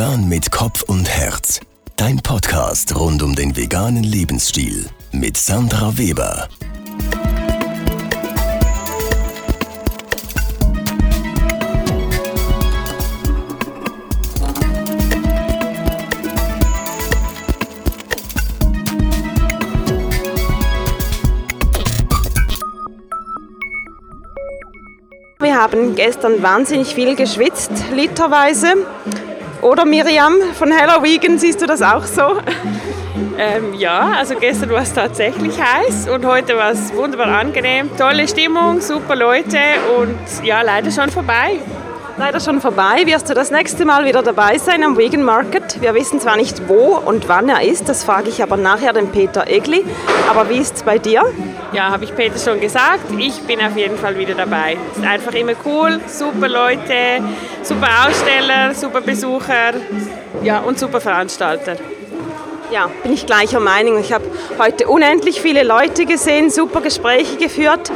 Vegan mit Kopf und Herz. Dein Podcast rund um den veganen Lebensstil mit Sandra Weber. Wir haben gestern wahnsinnig viel geschwitzt, literweise. Oder Miriam von Hello Vegan, siehst du das auch so? Ähm, ja, also gestern war es tatsächlich heiß und heute war es wunderbar angenehm. Tolle Stimmung, super Leute und ja, leider schon vorbei. Leider schon vorbei. Wirst du das nächste Mal wieder dabei sein am Vegan Market? Wir wissen zwar nicht, wo und wann er ist, das frage ich aber nachher den Peter Egli. Aber wie ist es bei dir? Ja, habe ich Peter schon gesagt. Ich bin auf jeden Fall wieder dabei. Ist einfach immer cool, super Leute, super Aussteller, super Besucher ja, und super Veranstalter. Ja, bin ich gleicher Meinung. Ich habe heute unendlich viele Leute gesehen, super Gespräche geführt.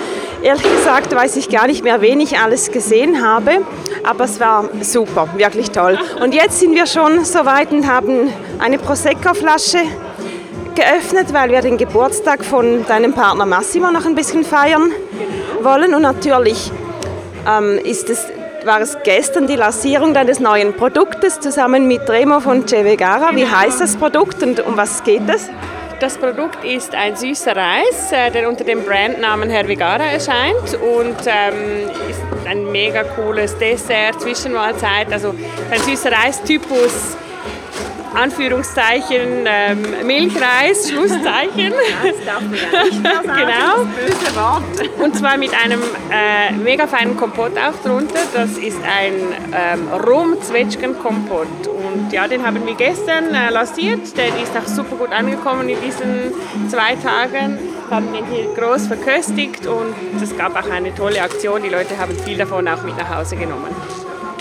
Ehrlich gesagt weiß ich gar nicht mehr, wen ich alles gesehen habe, aber es war super, wirklich toll. Und jetzt sind wir schon so weit und haben eine Prosecco-Flasche geöffnet, weil wir den Geburtstag von deinem Partner Massimo noch ein bisschen feiern wollen. Und natürlich ähm, ist es war es gestern die Lancierung deines neuen Produktes zusammen mit Remo von Ce Vegara. Wie heißt das Produkt und um was geht es? Das Produkt ist ein süßer Reis, äh, der unter dem Brandnamen Herr Vigara erscheint und ähm, ist ein mega cooles Dessert, Zwischenmahlzeit, also ein süßer Reistypus Anführungszeichen ähm, Milchreis, Schlusszeichen. Das darf man ja nicht mehr sagen, genau. das böse Wort. Und zwar mit einem äh, mega feinen Kompott auch drunter. Das ist ein ähm, Rum-Zwetschgen-Kompott. Und ja, den haben wir gestern äh, lanciert. Der ist auch super gut angekommen in diesen zwei Tagen. Wir haben den hier groß verköstigt und es gab auch eine tolle Aktion. Die Leute haben viel davon auch mit nach Hause genommen.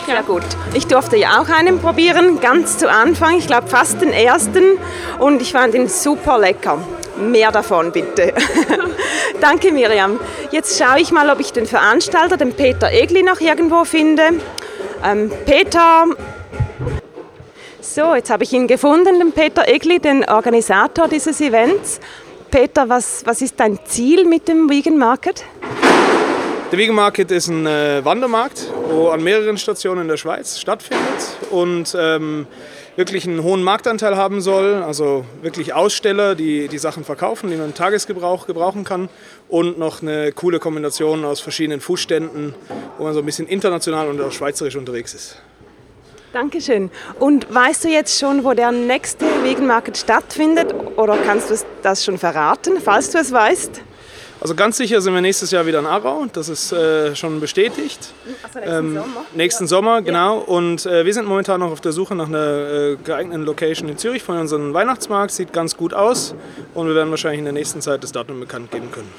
Ja gut, ich durfte ja auch einen probieren, ganz zu Anfang, ich glaube fast den ersten und ich fand ihn super lecker. Mehr davon bitte. Danke Miriam. Jetzt schaue ich mal, ob ich den Veranstalter, den Peter Egli, noch irgendwo finde. Ähm, Peter, so, jetzt habe ich ihn gefunden, den Peter Egli, den Organisator dieses Events. Peter, was, was ist dein Ziel mit dem Vegan Market? Der Vegan Market ist ein äh, Wandermarkt, wo an mehreren Stationen in der Schweiz stattfindet und ähm, wirklich einen hohen Marktanteil haben soll. Also wirklich Aussteller, die die Sachen verkaufen, die man im Tagesgebrauch gebrauchen kann. Und noch eine coole Kombination aus verschiedenen Fußständen, wo man so ein bisschen international und auch schweizerisch unterwegs ist. Dankeschön. Und weißt du jetzt schon, wo der nächste Vegan Market stattfindet? Oder kannst du das schon verraten, falls du es weißt? Also ganz sicher sind wir nächstes Jahr wieder in Aarau, das ist äh, schon bestätigt. Also nächsten ähm, Sommer? Nächsten Sommer, genau. Und äh, wir sind momentan noch auf der Suche nach einer äh, geeigneten Location in Zürich von unserem Weihnachtsmarkt. Sieht ganz gut aus und wir werden wahrscheinlich in der nächsten Zeit das Datum bekannt geben können.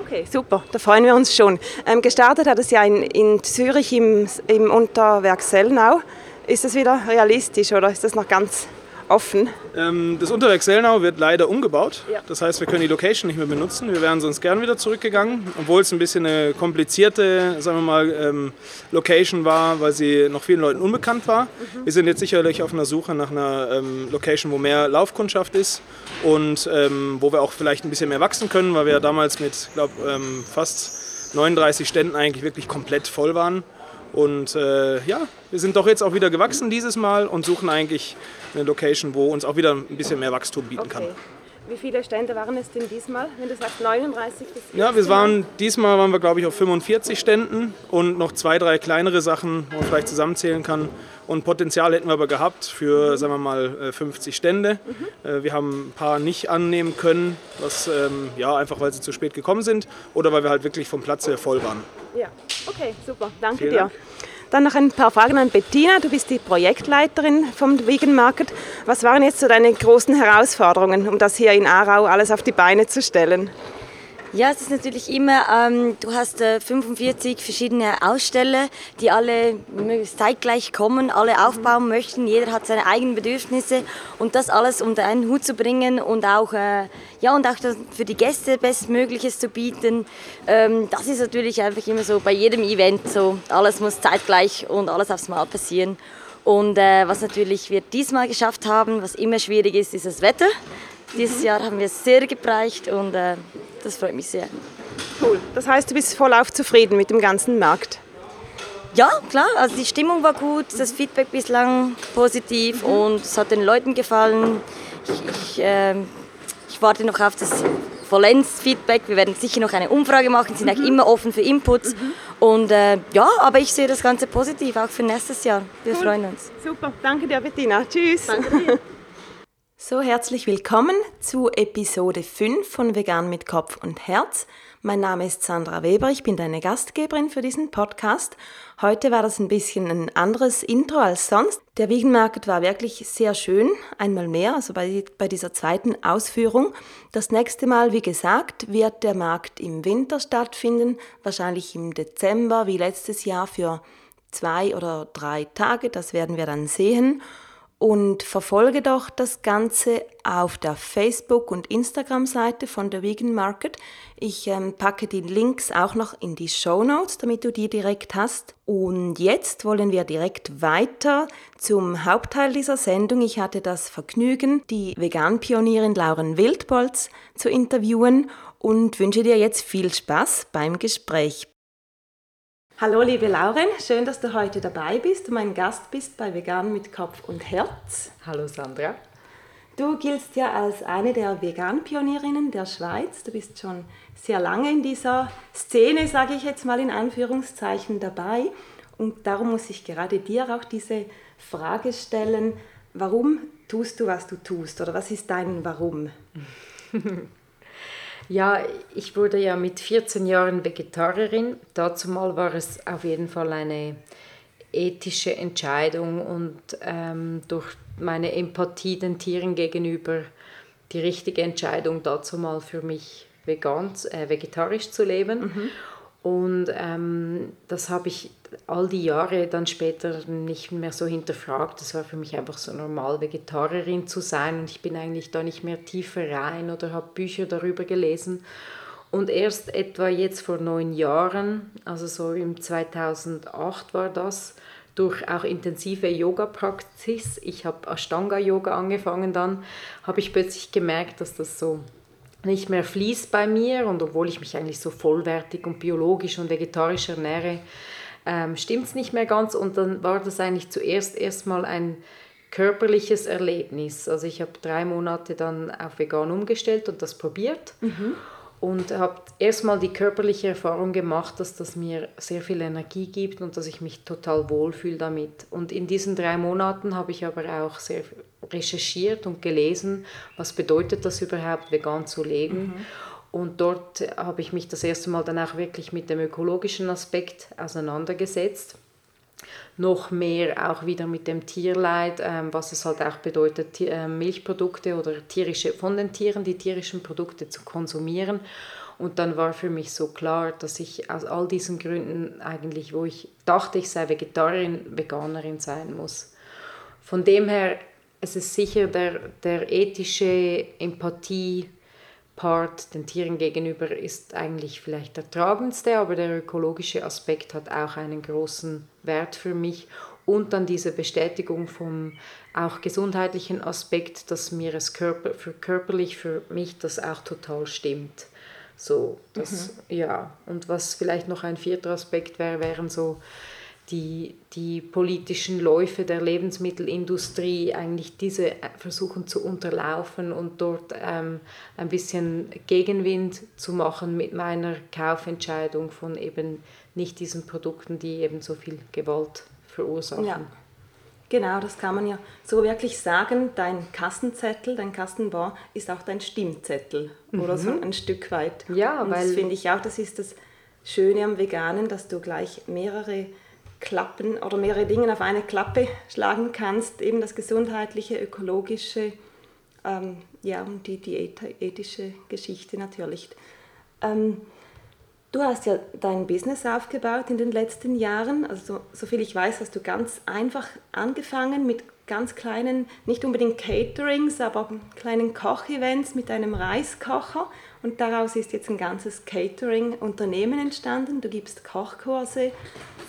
Okay, super, da freuen wir uns schon. Ähm, gestartet hat es ja in, in Zürich im, im Unterwerk Sellnau. Ist das wieder realistisch oder ist das noch ganz offen? Ähm, das Unterwerk Sellnau wird leider umgebaut. Ja. Das heißt, wir können die Location nicht mehr benutzen. Wir wären sonst gern wieder zurückgegangen, obwohl es ein bisschen eine komplizierte, sagen wir mal, ähm, Location war, weil sie noch vielen Leuten unbekannt war. Wir sind jetzt sicherlich auf einer Suche nach einer ähm, Location, wo mehr Laufkundschaft ist und ähm, wo wir auch vielleicht ein bisschen mehr wachsen können, weil wir ja damals mit, glaube ähm, fast 39 Ständen eigentlich wirklich komplett voll waren. Und äh, ja, wir sind doch jetzt auch wieder gewachsen dieses Mal und suchen eigentlich eine Location, wo uns auch wieder ein bisschen mehr Wachstum bieten kann. Wie viele Stände waren es denn diesmal, wenn du sagst 39 bis Ja, wir waren, diesmal waren wir glaube ich auf 45 Ständen und noch zwei, drei kleinere Sachen, wo man vielleicht zusammenzählen kann. Und Potenzial hätten wir aber gehabt für, sagen wir mal, äh, 50 Stände. Äh, Wir haben ein paar nicht annehmen können, was, ähm, ja, einfach weil sie zu spät gekommen sind oder weil wir halt wirklich vom Platz her voll waren. Ja, okay, super, danke Vielen dir. Dank. Dann noch ein paar Fragen an Bettina. Du bist die Projektleiterin vom Vegan Market. Was waren jetzt so deine großen Herausforderungen, um das hier in Aarau alles auf die Beine zu stellen? Ja, es ist natürlich immer, ähm, du hast äh, 45 verschiedene Aussteller, die alle zeitgleich kommen, alle aufbauen möchten, jeder hat seine eigenen Bedürfnisse und das alles unter einen Hut zu bringen und auch, äh, ja, und auch für die Gäste Bestmögliches zu bieten, ähm, das ist natürlich einfach immer so bei jedem Event so, alles muss zeitgleich und alles aufs Mal passieren. Und äh, was natürlich wir diesmal geschafft haben, was immer schwierig ist, ist das Wetter. Dieses Jahr haben wir es sehr gebreicht und äh, das freut mich sehr. Cool. Das heißt, du bist vollauf zufrieden mit dem ganzen Markt? Ja, klar. Also die Stimmung war gut, das Feedback bislang positiv und es hat den Leuten gefallen. Ich, ich, äh, ich warte noch auf das Vollends-Feedback. Wir werden sicher noch eine Umfrage machen, sind mhm. auch immer offen für Inputs. Mhm. Und äh, ja, aber ich sehe das Ganze positiv, auch für nächstes Jahr. Wir cool. freuen uns. Super, danke dir, Bettina. Tschüss. Danke dir. So, herzlich willkommen zu Episode 5 von Vegan mit Kopf und Herz. Mein Name ist Sandra Weber, ich bin deine Gastgeberin für diesen Podcast. Heute war das ein bisschen ein anderes Intro als sonst. Der Vegan Market war wirklich sehr schön, einmal mehr, also bei, bei dieser zweiten Ausführung. Das nächste Mal, wie gesagt, wird der Markt im Winter stattfinden, wahrscheinlich im Dezember wie letztes Jahr für zwei oder drei Tage, das werden wir dann sehen und verfolge doch das Ganze auf der Facebook- und Instagram-Seite von der Vegan Market. Ich ähm, packe die Links auch noch in die Show Notes, damit du die direkt hast. Und jetzt wollen wir direkt weiter zum Hauptteil dieser Sendung. Ich hatte das Vergnügen, die Vegan-Pionierin Lauren Wildbolz zu interviewen und wünsche dir jetzt viel Spaß beim Gespräch. Hallo liebe Lauren, schön, dass du heute dabei bist und mein Gast bist bei Vegan mit Kopf und Herz. Hallo Sandra. Du giltst ja als eine der Vegan-Pionierinnen der Schweiz. Du bist schon sehr lange in dieser Szene, sage ich jetzt mal in Anführungszeichen, dabei. Und darum muss ich gerade dir auch diese Frage stellen, warum tust du, was du tust? Oder was ist dein Warum? Ja, ich wurde ja mit 14 Jahren Vegetarierin. Dazu mal war es auf jeden Fall eine ethische Entscheidung und ähm, durch meine Empathie den Tieren gegenüber die richtige Entscheidung dazu mal für mich vegan, äh, vegetarisch zu leben. Mhm. Und ähm, das habe ich all die Jahre dann später nicht mehr so hinterfragt. Das war für mich einfach so normal, Vegetarierin zu sein. Und ich bin eigentlich da nicht mehr tiefer rein oder habe Bücher darüber gelesen. Und erst etwa jetzt vor neun Jahren, also so im 2008 war das, durch auch intensive Yoga-Praxis, ich habe Ashtanga-Yoga angefangen dann, habe ich plötzlich gemerkt, dass das so nicht mehr fließt bei mir und obwohl ich mich eigentlich so vollwertig und biologisch und vegetarisch ernähre, ähm, stimmt es nicht mehr ganz und dann war das eigentlich zuerst erstmal ein körperliches Erlebnis. Also ich habe drei Monate dann auf vegan umgestellt und das probiert. Mhm und habe erstmal die körperliche Erfahrung gemacht, dass das mir sehr viel Energie gibt und dass ich mich total wohlfühle damit. Und in diesen drei Monaten habe ich aber auch sehr recherchiert und gelesen, was bedeutet das überhaupt, vegan zu leben. Mhm. Und dort habe ich mich das erste Mal dann auch wirklich mit dem ökologischen Aspekt auseinandergesetzt noch mehr auch wieder mit dem Tierleid, ähm, was es halt auch bedeutet, äh, Milchprodukte oder tierische, von den Tieren die tierischen Produkte zu konsumieren. Und dann war für mich so klar, dass ich aus all diesen Gründen eigentlich, wo ich dachte, ich sei Vegetarierin, Veganerin sein muss. Von dem her, es ist sicher der, der ethische Empathie, Part den Tieren gegenüber ist eigentlich vielleicht der tragendste, aber der ökologische Aspekt hat auch einen großen Wert für mich. Und dann diese Bestätigung vom auch gesundheitlichen Aspekt, dass mir es körper, für körperlich für mich das auch total stimmt. So, das, mhm. ja. Und was vielleicht noch ein vierter Aspekt wäre, wären so die, die politischen Läufe der Lebensmittelindustrie eigentlich diese versuchen zu unterlaufen und dort ähm, ein bisschen Gegenwind zu machen mit meiner Kaufentscheidung von eben nicht diesen Produkten, die eben so viel Gewalt verursachen. Ja. Genau, das kann man ja so wirklich sagen. Dein Kassenzettel, dein Kassenbon ist auch dein Stimmzettel mhm. oder so ein Stück weit. Ja, Und weil das finde ich auch, das ist das Schöne am Veganen, dass du gleich mehrere Klappen oder mehrere Dinge auf eine Klappe schlagen kannst, eben das gesundheitliche, ökologische, ähm, ja, und die, ethische Geschichte natürlich. Ähm, du hast ja dein Business aufgebaut in den letzten Jahren, also so, so viel ich weiß, hast du ganz einfach angefangen mit ganz kleinen, nicht unbedingt Caterings, aber kleinen Kochevents mit einem Reiskocher. Und daraus ist jetzt ein ganzes Catering-Unternehmen entstanden. Du gibst Kochkurse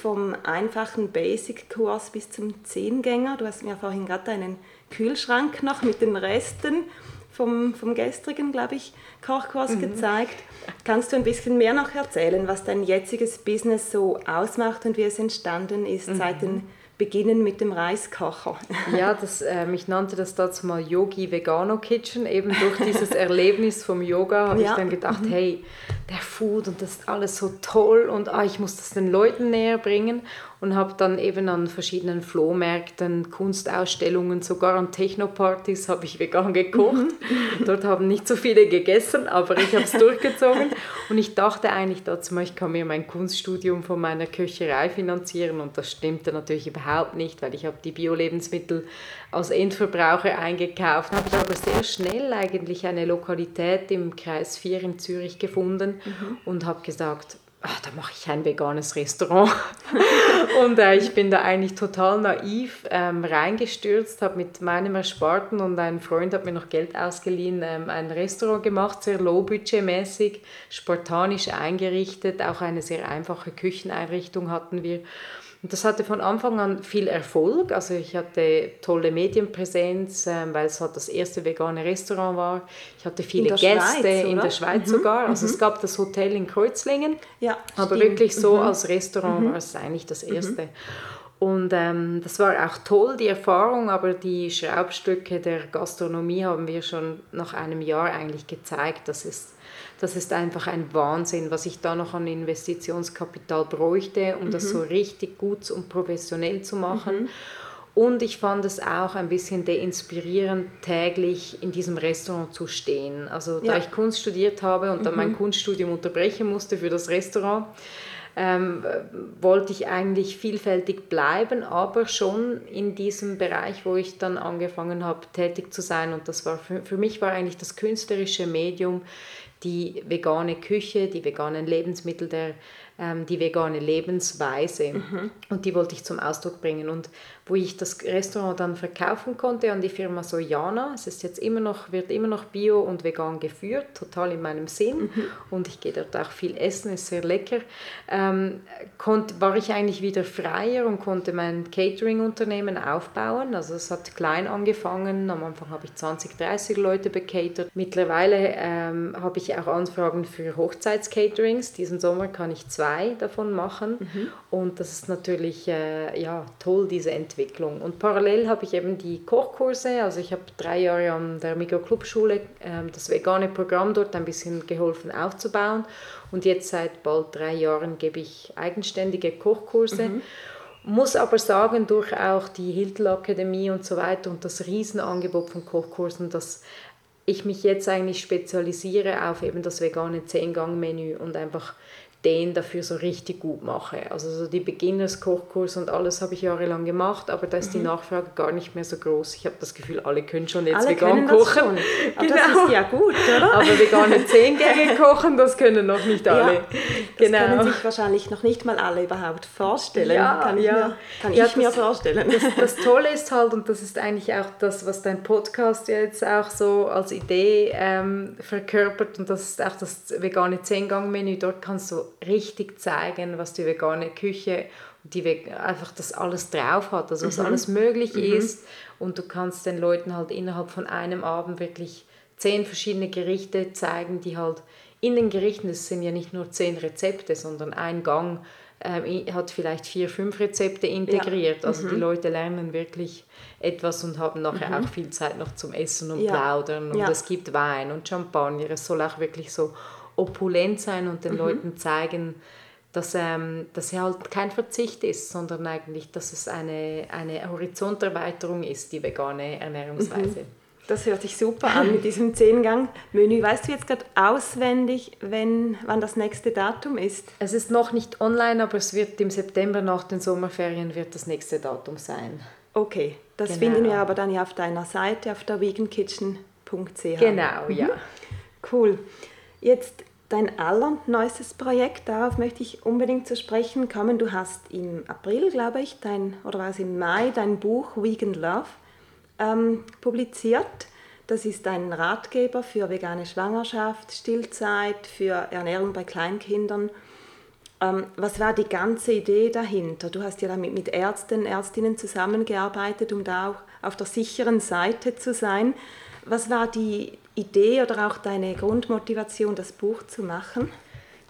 vom einfachen Basic-Kurs bis zum Zehngänger. Du hast mir vorhin gerade einen Kühlschrank noch mit den Resten vom, vom gestrigen, glaube ich, Kochkurs mhm. gezeigt. Kannst du ein bisschen mehr noch erzählen, was dein jetziges Business so ausmacht und wie es entstanden ist mhm. seit den beginnen mit dem Reiskocher. Ja, das, äh, ich nannte das dazu mal Yogi Vegano Kitchen. Eben durch dieses Erlebnis vom Yoga habe ja. ich dann gedacht, mhm. hey, der Food und das ist alles so toll und ah, ich muss das den Leuten näher bringen und habe dann eben an verschiedenen Flohmärkten, Kunstausstellungen, sogar an Technopartys habe ich vegan gekocht. Dort haben nicht so viele gegessen, aber ich habe es durchgezogen und ich dachte eigentlich dazu, ich kann mir mein Kunststudium von meiner Köcherei finanzieren und das stimmte natürlich überhaupt nicht, weil ich habe die Bio-Lebensmittel als Endverbraucher eingekauft. Habe ich aber sehr schnell eigentlich eine Lokalität im Kreis 4 in Zürich gefunden mhm. und habe gesagt, ach, da mache ich ein veganes Restaurant. und äh, ich bin da eigentlich total naiv ähm, reingestürzt, habe mit meinem Ersparten und ein Freund hat mir noch Geld ausgeliehen, ähm, ein Restaurant gemacht, sehr low-budget-mäßig, spartanisch eingerichtet, auch eine sehr einfache Kücheneinrichtung hatten wir. Und das hatte von Anfang an viel Erfolg. Also ich hatte tolle Medienpräsenz, ähm, weil es halt das erste vegane Restaurant war. Ich hatte viele in Gäste Schweiz, in der Schweiz mhm. sogar. Also mhm. es gab das Hotel in Kreuzlingen. Ja, aber stimmt. wirklich so mhm. als Restaurant mhm. war es eigentlich das mhm. erste. Und ähm, das war auch toll, die Erfahrung, aber die Schraubstücke der Gastronomie haben wir schon nach einem Jahr eigentlich gezeigt, dass es das ist einfach ein Wahnsinn, was ich da noch an Investitionskapital bräuchte, um mhm. das so richtig gut und professionell zu machen. Mhm. Und ich fand es auch ein bisschen deinspirierend, täglich in diesem Restaurant zu stehen. Also da ich Kunst studiert habe und dann mein mhm. Kunststudium unterbrechen musste für das Restaurant, ähm, wollte ich eigentlich vielfältig bleiben, aber schon in diesem Bereich, wo ich dann angefangen habe, tätig zu sein. Und das war für, für mich war eigentlich das künstlerische Medium die vegane Küche, die veganen Lebensmittel, der, ähm, die vegane Lebensweise. Mhm. Und die wollte ich zum Ausdruck bringen. Und wo ich das Restaurant dann verkaufen konnte an die Firma Sojana. Es ist jetzt immer noch, wird immer noch bio und vegan geführt, total in meinem Sinn. Mhm. Und ich gehe dort auch viel essen, ist sehr lecker. Ähm, konnt, war ich eigentlich wieder freier und konnte mein Catering-Unternehmen aufbauen. Also es hat klein angefangen. Am Anfang habe ich 20, 30 Leute becatert. Mittlerweile ähm, habe ich auch Anfragen für Hochzeitscaterings. Diesen Sommer kann ich zwei davon machen. Mhm. Und das ist natürlich äh, ja, toll, diese Entwicklung Entwicklung. Und parallel habe ich eben die Kochkurse, also ich habe drei Jahre an der Mikroclub-Schule äh, das vegane Programm dort ein bisschen geholfen aufzubauen. Und jetzt seit bald drei Jahren gebe ich eigenständige Kochkurse. Mhm. Muss aber sagen, durch auch die Hiltl Akademie und so weiter und das Riesenangebot von Kochkursen, dass ich mich jetzt eigentlich spezialisiere auf eben das vegane Zehn-Gang-Menü und einfach den dafür so richtig gut mache. Also so die Beginners-Kochkurs und alles habe ich jahrelang gemacht, aber da ist mhm. die Nachfrage gar nicht mehr so groß. Ich habe das Gefühl, alle können schon jetzt alle vegan kochen. Das, genau. das ist ja gut, oder? Aber vegane Zehngänge kochen, das können noch nicht alle. Ja, das genau. können sich wahrscheinlich noch nicht mal alle überhaupt vorstellen. Ja, kann ich, ja. mir, kann ja, ich mir vorstellen. Das, das, Tolle ist halt, und das ist eigentlich auch das, was dein Podcast jetzt auch so als Idee ähm, verkörpert, und das ist auch das vegane Zehngang-Menü, dort kannst du richtig zeigen, was die vegane Küche die einfach das alles drauf hat, also was mhm. alles möglich mhm. ist und du kannst den Leuten halt innerhalb von einem Abend wirklich zehn verschiedene Gerichte zeigen, die halt in den Gerichten, das sind ja nicht nur zehn Rezepte, sondern ein Gang äh, hat vielleicht vier, fünf Rezepte integriert. Ja. Also mhm. die Leute lernen wirklich etwas und haben nachher mhm. auch viel Zeit noch zum Essen und ja. Plaudern und ja. es gibt Wein und Champagner. Es soll auch wirklich so opulent sein und den mhm. Leuten zeigen, dass, ähm, dass er halt kein Verzicht ist, sondern eigentlich, dass es eine, eine Horizonterweiterung ist, die vegane Ernährungsweise. Mhm. Das hört sich super an mit diesem Zehngang-Menü. Weißt du jetzt gerade auswendig, wenn, wann das nächste Datum ist? Es ist noch nicht online, aber es wird im September nach den Sommerferien wird das nächste Datum sein. Okay, das genau. finden wir aber dann ja auf deiner Seite, auf der vegankitchen.ch. Genau, ja. Mhm. Cool. Jetzt dein allerneuestes Projekt, darauf möchte ich unbedingt zu sprechen kommen. Du hast im April, glaube ich, dein, oder war es im Mai, dein Buch Vegan Love ähm, publiziert. Das ist ein Ratgeber für vegane Schwangerschaft, Stillzeit, für Ernährung bei Kleinkindern. Ähm, was war die ganze Idee dahinter? Du hast ja damit mit Ärzten, Ärztinnen zusammengearbeitet, um da auch auf der sicheren Seite zu sein. Was war die Idee oder auch deine Grundmotivation, das Buch zu machen?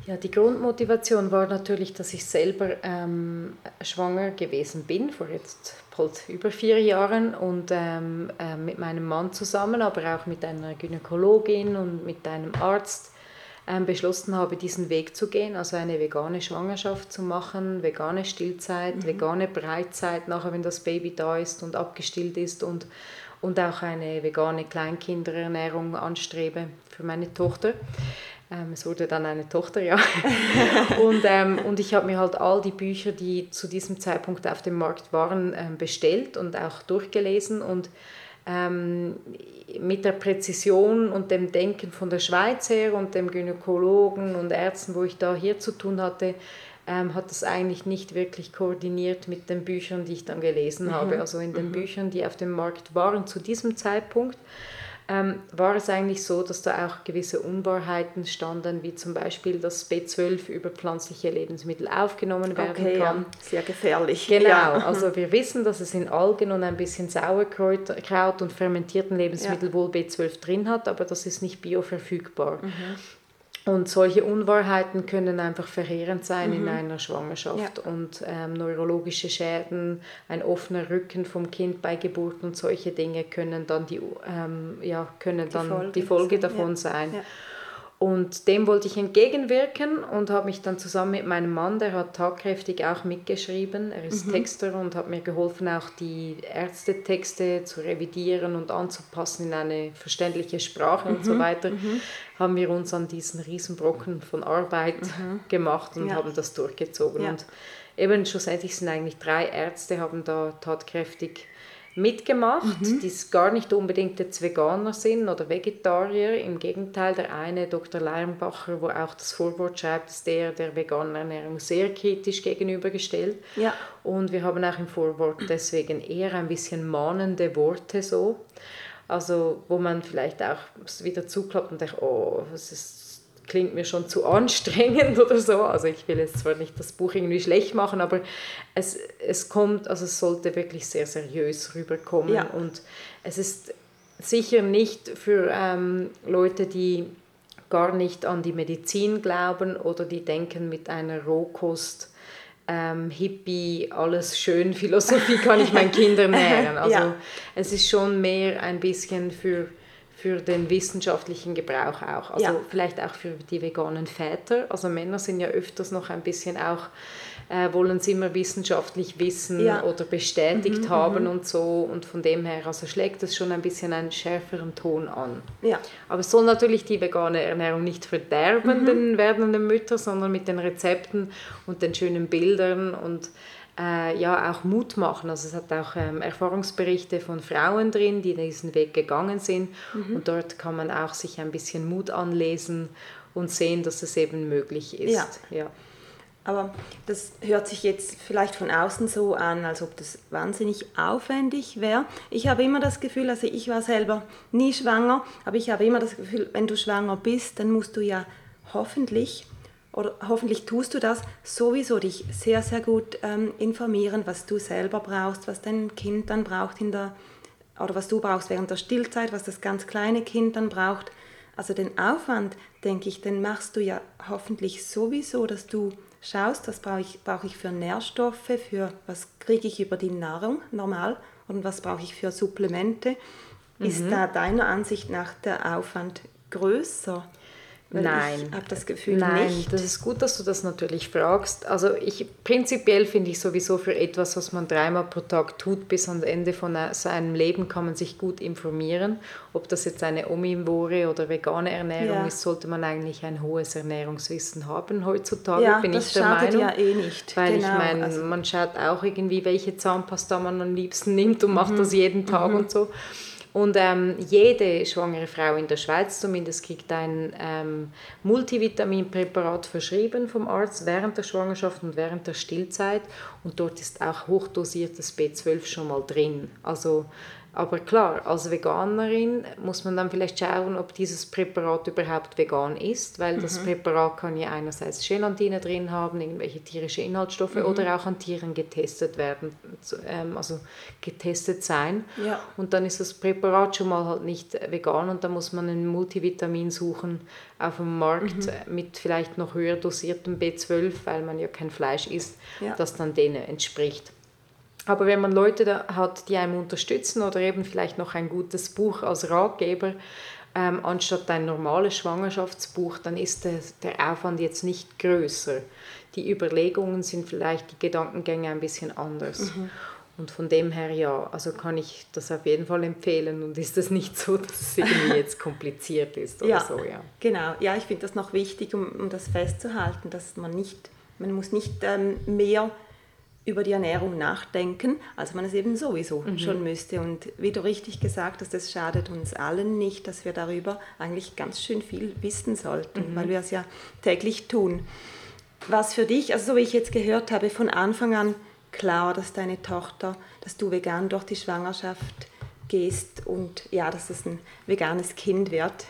Ja, die Grundmotivation war natürlich, dass ich selber ähm, schwanger gewesen bin, vor jetzt bald über vier Jahren und ähm, äh, mit meinem Mann zusammen, aber auch mit einer Gynäkologin und mit einem Arzt ähm, beschlossen habe, diesen Weg zu gehen, also eine vegane Schwangerschaft zu machen, vegane Stillzeit, mhm. vegane Breitzeit, nachher wenn das Baby da ist und abgestillt ist und, und auch eine vegane Kleinkinderernährung anstrebe für meine Tochter. Ähm, es wurde dann eine Tochter, ja. und, ähm, und ich habe mir halt all die Bücher, die zu diesem Zeitpunkt auf dem Markt waren, ähm, bestellt und auch durchgelesen. Und ähm, mit der Präzision und dem Denken von der Schweiz her und dem Gynäkologen und Ärzten, wo ich da hier zu tun hatte, ähm, hat das eigentlich nicht wirklich koordiniert mit den Büchern, die ich dann gelesen mhm. habe. Also in den mhm. Büchern, die auf dem Markt waren zu diesem Zeitpunkt, ähm, war es eigentlich so, dass da auch gewisse Unwahrheiten standen, wie zum Beispiel, dass B12 über pflanzliche Lebensmittel aufgenommen werden okay, kann. Ja. Sehr gefährlich. Genau, ja. also wir wissen, dass es in Algen und ein bisschen Sauerkraut und fermentierten Lebensmitteln ja. wohl B12 drin hat, aber das ist nicht bioverfügbar. Mhm. Und solche Unwahrheiten können einfach verheerend sein mhm. in einer Schwangerschaft. Ja. Und ähm, neurologische Schäden, ein offener Rücken vom Kind bei Geburt und solche Dinge können dann die, ähm, ja, können dann die Folge, die Folge davon ja. sein. Ja. Und dem wollte ich entgegenwirken und habe mich dann zusammen mit meinem Mann, der hat tagkräftig auch mitgeschrieben, er ist mhm. Texter und hat mir geholfen, auch die Ärztetexte zu revidieren und anzupassen in eine verständliche Sprache mhm. und so mhm. weiter, mhm. haben wir uns an diesen Riesenbrocken von Arbeit mhm. gemacht und ja. haben das durchgezogen. Ja. Und eben schlussendlich sind eigentlich drei Ärzte, haben da tatkräftig mitgemacht, mhm. die gar nicht unbedingt jetzt Veganer sind oder Vegetarier. Im Gegenteil, der eine, Dr. Leimbacher, wo auch das Vorwort schreibt, ist der der veganen Ernährung sehr kritisch gegenübergestellt. Ja. Und wir haben auch im Vorwort deswegen eher ein bisschen mahnende Worte so. Also wo man vielleicht auch wieder zuklappt und denkt, oh, was ist klingt mir schon zu anstrengend oder so. Also ich will jetzt zwar nicht das Buch irgendwie schlecht machen, aber es, es kommt, also es sollte wirklich sehr seriös rüberkommen. Ja. Und es ist sicher nicht für ähm, Leute, die gar nicht an die Medizin glauben oder die denken mit einer Rohkost. Ähm, Hippie, alles schön, Philosophie kann ich meinen Kindern nähren. Also ja. es ist schon mehr ein bisschen für für den wissenschaftlichen Gebrauch auch. Also ja. vielleicht auch für die veganen Väter. Also Männer sind ja öfters noch ein bisschen auch, äh, wollen sie immer wissenschaftlich wissen ja. oder bestätigt mhm, haben mhm. und so. Und von dem her, also schlägt es schon ein bisschen einen schärferen Ton an. Ja. Aber es soll natürlich die vegane Ernährung nicht verderben, mhm. den werdenden Müttern, sondern mit den Rezepten und den schönen Bildern und äh, ja auch Mut machen. Also es hat auch ähm, Erfahrungsberichte von Frauen drin, die diesen Weg gegangen sind und mhm. dort kann man auch sich ein bisschen Mut anlesen und sehen, dass es eben möglich ist. Ja. ja. Aber das hört sich jetzt vielleicht von außen so an, als ob das wahnsinnig aufwendig wäre. Ich habe immer das Gefühl, also ich war selber nie schwanger, aber ich habe immer das Gefühl, wenn du schwanger bist, dann musst du ja hoffentlich oder hoffentlich tust du das, sowieso dich sehr, sehr gut ähm, informieren, was du selber brauchst, was dein Kind dann braucht in der, oder was du brauchst während der Stillzeit, was das ganz kleine Kind dann braucht. Also den Aufwand, denke ich, den machst du ja hoffentlich sowieso, dass du schaust, was brauche ich, brauche ich für Nährstoffe, für was kriege ich über die Nahrung normal und was brauche ich für Supplemente. Mhm. Ist da deiner Ansicht nach der Aufwand größer? Nein. Ich habe das Gefühl Nein, nicht. das ist gut, dass du das natürlich fragst. Also ich prinzipiell finde ich sowieso für etwas, was man dreimal pro Tag tut, bis ans Ende von seinem Leben kann man sich gut informieren. Ob das jetzt eine Omnivore oder vegane Ernährung ja. ist, sollte man eigentlich ein hohes Ernährungswissen haben heutzutage, ja, bin ich der Meinung. ja eh nicht. Weil genau. ich meine, also. man schaut auch irgendwie, welche Zahnpasta man am liebsten nimmt und macht mhm. das jeden Tag mhm. und so. Und ähm, jede schwangere Frau in der Schweiz zumindest kriegt ein ähm, Multivitaminpräparat verschrieben vom Arzt während der Schwangerschaft und während der Stillzeit. Und dort ist auch hochdosiertes B12 schon mal drin. Also Aber klar, als Veganerin muss man dann vielleicht schauen, ob dieses Präparat überhaupt vegan ist, weil das mhm. Präparat kann ja einerseits Gelatine drin haben, irgendwelche tierische Inhaltsstoffe mhm. oder auch an Tieren getestet werden, ähm, also getestet sein. Ja. Und dann ist das Präparat schon mal halt nicht vegan und da muss man ein Multivitamin suchen auf dem Markt mhm. mit vielleicht noch höher dosiertem B12, weil man ja kein Fleisch isst, ja. das dann denen entspricht. Aber wenn man Leute da hat, die einem unterstützen oder eben vielleicht noch ein gutes Buch als Ratgeber, ähm, anstatt ein normales Schwangerschaftsbuch, dann ist der, der Aufwand jetzt nicht größer. Die Überlegungen sind vielleicht, die Gedankengänge ein bisschen anders. Mhm. Und von dem her ja, also kann ich das auf jeden Fall empfehlen und ist es nicht so, dass es irgendwie jetzt kompliziert ist oder ja, so, ja. Genau, ja, ich finde das noch wichtig, um, um das festzuhalten, dass man nicht, man muss nicht ähm, mehr über die Ernährung nachdenken, als man es eben sowieso mhm. schon müsste. Und wie du richtig gesagt hast, es schadet uns allen nicht, dass wir darüber eigentlich ganz schön viel wissen sollten, mhm. weil wir es ja täglich tun. Was für dich, also so wie ich jetzt gehört habe, von Anfang an klar, dass deine Tochter, dass du vegan durch die Schwangerschaft gehst und ja, dass es ein veganes Kind wird?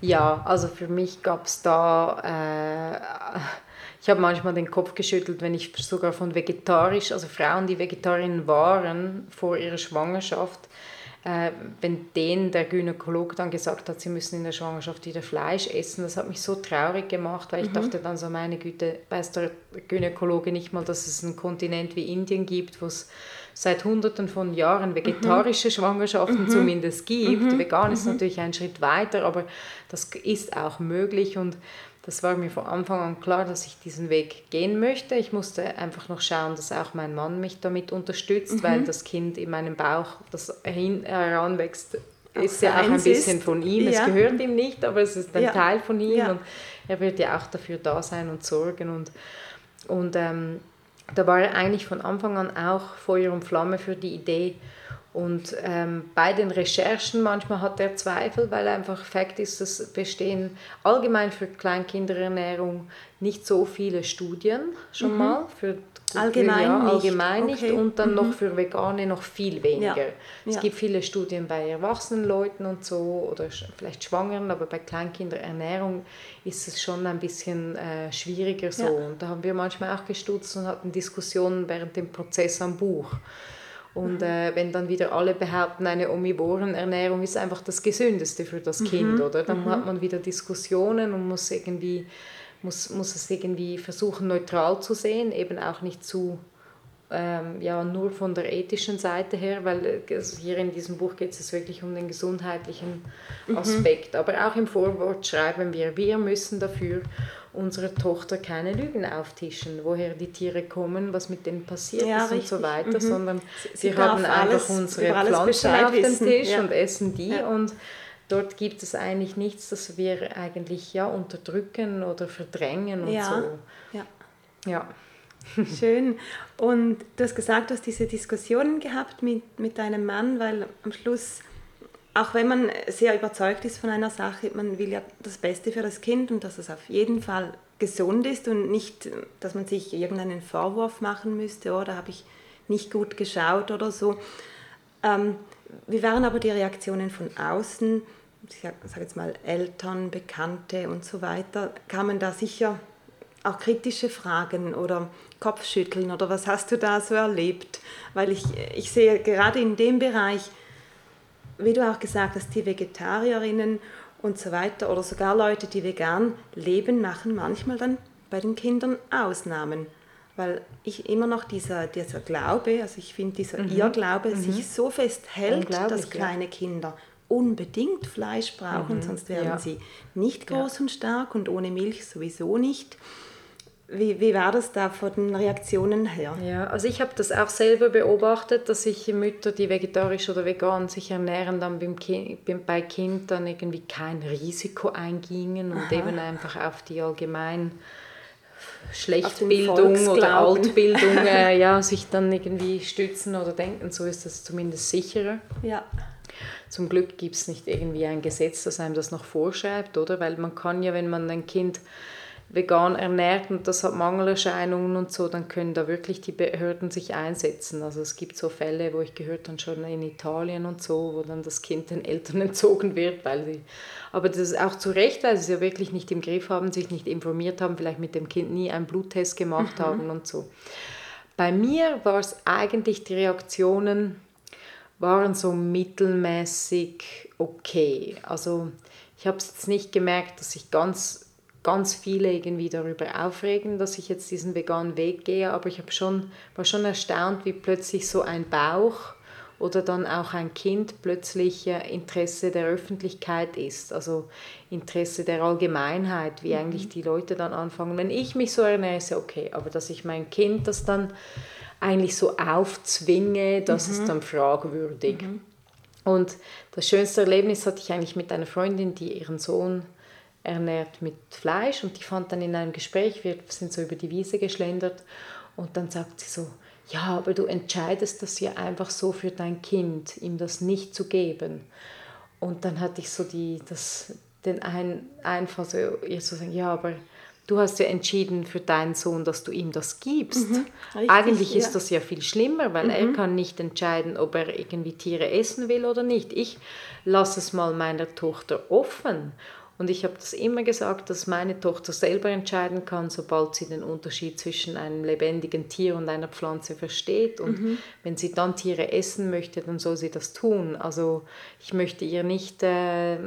Ja, also für mich gab es da... Äh, ich habe manchmal den Kopf geschüttelt, wenn ich sogar von vegetarisch, also Frauen, die Vegetarierinnen waren vor ihrer Schwangerschaft, äh, wenn denen der Gynäkolog dann gesagt hat, sie müssen in der Schwangerschaft wieder Fleisch essen, das hat mich so traurig gemacht, weil ich mhm. dachte dann so, meine Güte, weiß der Gynäkologe nicht mal, dass es einen Kontinent wie Indien gibt, wo es seit hunderten von Jahren vegetarische mhm. Schwangerschaften mhm. zumindest gibt. Mhm. Vegan ist mhm. natürlich ein Schritt weiter, aber das ist auch möglich und das war mir von Anfang an klar, dass ich diesen Weg gehen möchte. Ich musste einfach noch schauen, dass auch mein Mann mich damit unterstützt, mhm. weil das Kind in meinem Bauch, das heranwächst, ist ja auch ein bisschen ist. von ihm. Ja. Es gehört ihm nicht, aber es ist ein ja. Teil von ihm ja. und er wird ja auch dafür da sein und sorgen. Und, und ähm, da war er eigentlich von Anfang an auch Feuer und Flamme für die Idee, und ähm, bei den Recherchen manchmal hat er Zweifel, weil einfach Fakt ist, es bestehen allgemein für Kleinkinderernährung nicht so viele Studien schon mhm. mal. Für, allgemein, für, ja, nicht. allgemein nicht. Und dann mhm. noch für Vegane noch viel weniger. Ja. Es ja. gibt viele Studien bei erwachsenen Leuten und so oder vielleicht Schwangeren, aber bei Kleinkinderernährung ist es schon ein bisschen äh, schwieriger so. Und da haben wir manchmal auch gestutzt und hatten Diskussionen während dem Prozess am Buch. Und äh, wenn dann wieder alle behaupten, eine Omnivorenernährung ist einfach das Gesündeste für das mhm. Kind, oder? Dann mhm. hat man wieder Diskussionen und muss irgendwie muss, muss es irgendwie versuchen neutral zu sehen, eben auch nicht zu ähm, ja, nur von der ethischen Seite her, weil also hier in diesem Buch geht es wirklich um den gesundheitlichen mhm. Aspekt. Mhm. Aber auch im Vorwort schreiben wir, wir müssen dafür unserer Tochter keine Lügen auftischen, woher die Tiere kommen, was mit denen passiert ja, ist richtig. und so weiter, mhm. sondern sie wir haben einfach unsere Pflanzen auf dem Tisch ja. und essen die ja. und dort gibt es eigentlich nichts, das wir eigentlich ja unterdrücken oder verdrängen und ja. so. Ja. ja. Schön. Und du hast gesagt, du hast diese Diskussionen gehabt mit, mit deinem Mann, weil am Schluss auch wenn man sehr überzeugt ist von einer Sache, man will ja das Beste für das Kind und dass es auf jeden Fall gesund ist und nicht, dass man sich irgendeinen Vorwurf machen müsste, oh, da habe ich nicht gut geschaut oder so. Ähm, wie waren aber die Reaktionen von außen? Ich sage jetzt mal Eltern, Bekannte und so weiter. Kamen da sicher auch kritische Fragen oder Kopfschütteln oder was hast du da so erlebt? Weil ich, ich sehe gerade in dem Bereich, wie du auch gesagt hast, die Vegetarierinnen und so weiter oder sogar Leute, die vegan leben, machen manchmal dann bei den Kindern Ausnahmen. Weil ich immer noch dieser, dieser Glaube, also ich finde dieser mhm. Irrglaube, mhm. sich so festhält, dass kleine ja. Kinder unbedingt Fleisch brauchen, mhm. sonst werden ja. sie nicht groß ja. und stark und ohne Milch sowieso nicht. Wie, wie war das da von den Reaktionen her? Ja, also ich habe das auch selber beobachtet, dass sich Mütter, die vegetarisch oder vegan sich ernähren, dann beim kind, bei Kind dann irgendwie kein Risiko eingingen und Aha. eben einfach auf die allgemein Schlechtbildung oder Altbildung äh, ja, sich dann irgendwie stützen oder denken, so ist das zumindest sicherer. Ja. Zum Glück gibt es nicht irgendwie ein Gesetz, das einem das noch vorschreibt, oder? Weil man kann ja, wenn man ein Kind vegan ernährt und das hat Mangelerscheinungen und so, dann können da wirklich die Behörden sich einsetzen. Also es gibt so Fälle, wo ich gehört habe, schon in Italien und so, wo dann das Kind den Eltern entzogen wird, weil sie, aber das ist auch zu Recht, weil sie es ja wirklich nicht im Griff haben, sich nicht informiert haben, vielleicht mit dem Kind nie einen Bluttest gemacht mhm. haben und so. Bei mir war es eigentlich, die Reaktionen waren so mittelmäßig okay. Also ich habe es jetzt nicht gemerkt, dass sich ganz, ganz viele irgendwie darüber aufregen, dass ich jetzt diesen veganen Weg gehe, aber ich habe schon, war schon erstaunt, wie plötzlich so ein Bauch oder dann auch ein Kind plötzlich Interesse der Öffentlichkeit ist, also Interesse der Allgemeinheit, wie mhm. eigentlich die Leute dann anfangen. Wenn ich mich so ernähre, ist ja okay, aber dass ich mein Kind das dann eigentlich so aufzwinge, das mhm. ist dann fragwürdig. Mhm. Und das schönste Erlebnis hatte ich eigentlich mit einer Freundin, die ihren Sohn ernährt mit Fleisch und die fand dann in einem Gespräch, wir sind so über die Wiese geschlendert und dann sagt sie so, ja, aber du entscheidest das ja einfach so für dein Kind, ihm das nicht zu geben. Und dann hatte ich so die, das, den ein, Einfall, so, ihr zu sagen, ja, aber du hast ja entschieden für deinen Sohn, dass du ihm das gibst. Mhm, richtig, Eigentlich ist das ja viel schlimmer, weil mhm. er kann nicht entscheiden, ob er irgendwie Tiere essen will oder nicht. Ich lasse es mal meiner Tochter offen und ich habe das immer gesagt, dass meine Tochter selber entscheiden kann, sobald sie den Unterschied zwischen einem lebendigen Tier und einer Pflanze versteht. Und mhm. wenn sie dann Tiere essen möchte, dann soll sie das tun. Also ich möchte ihr nicht äh,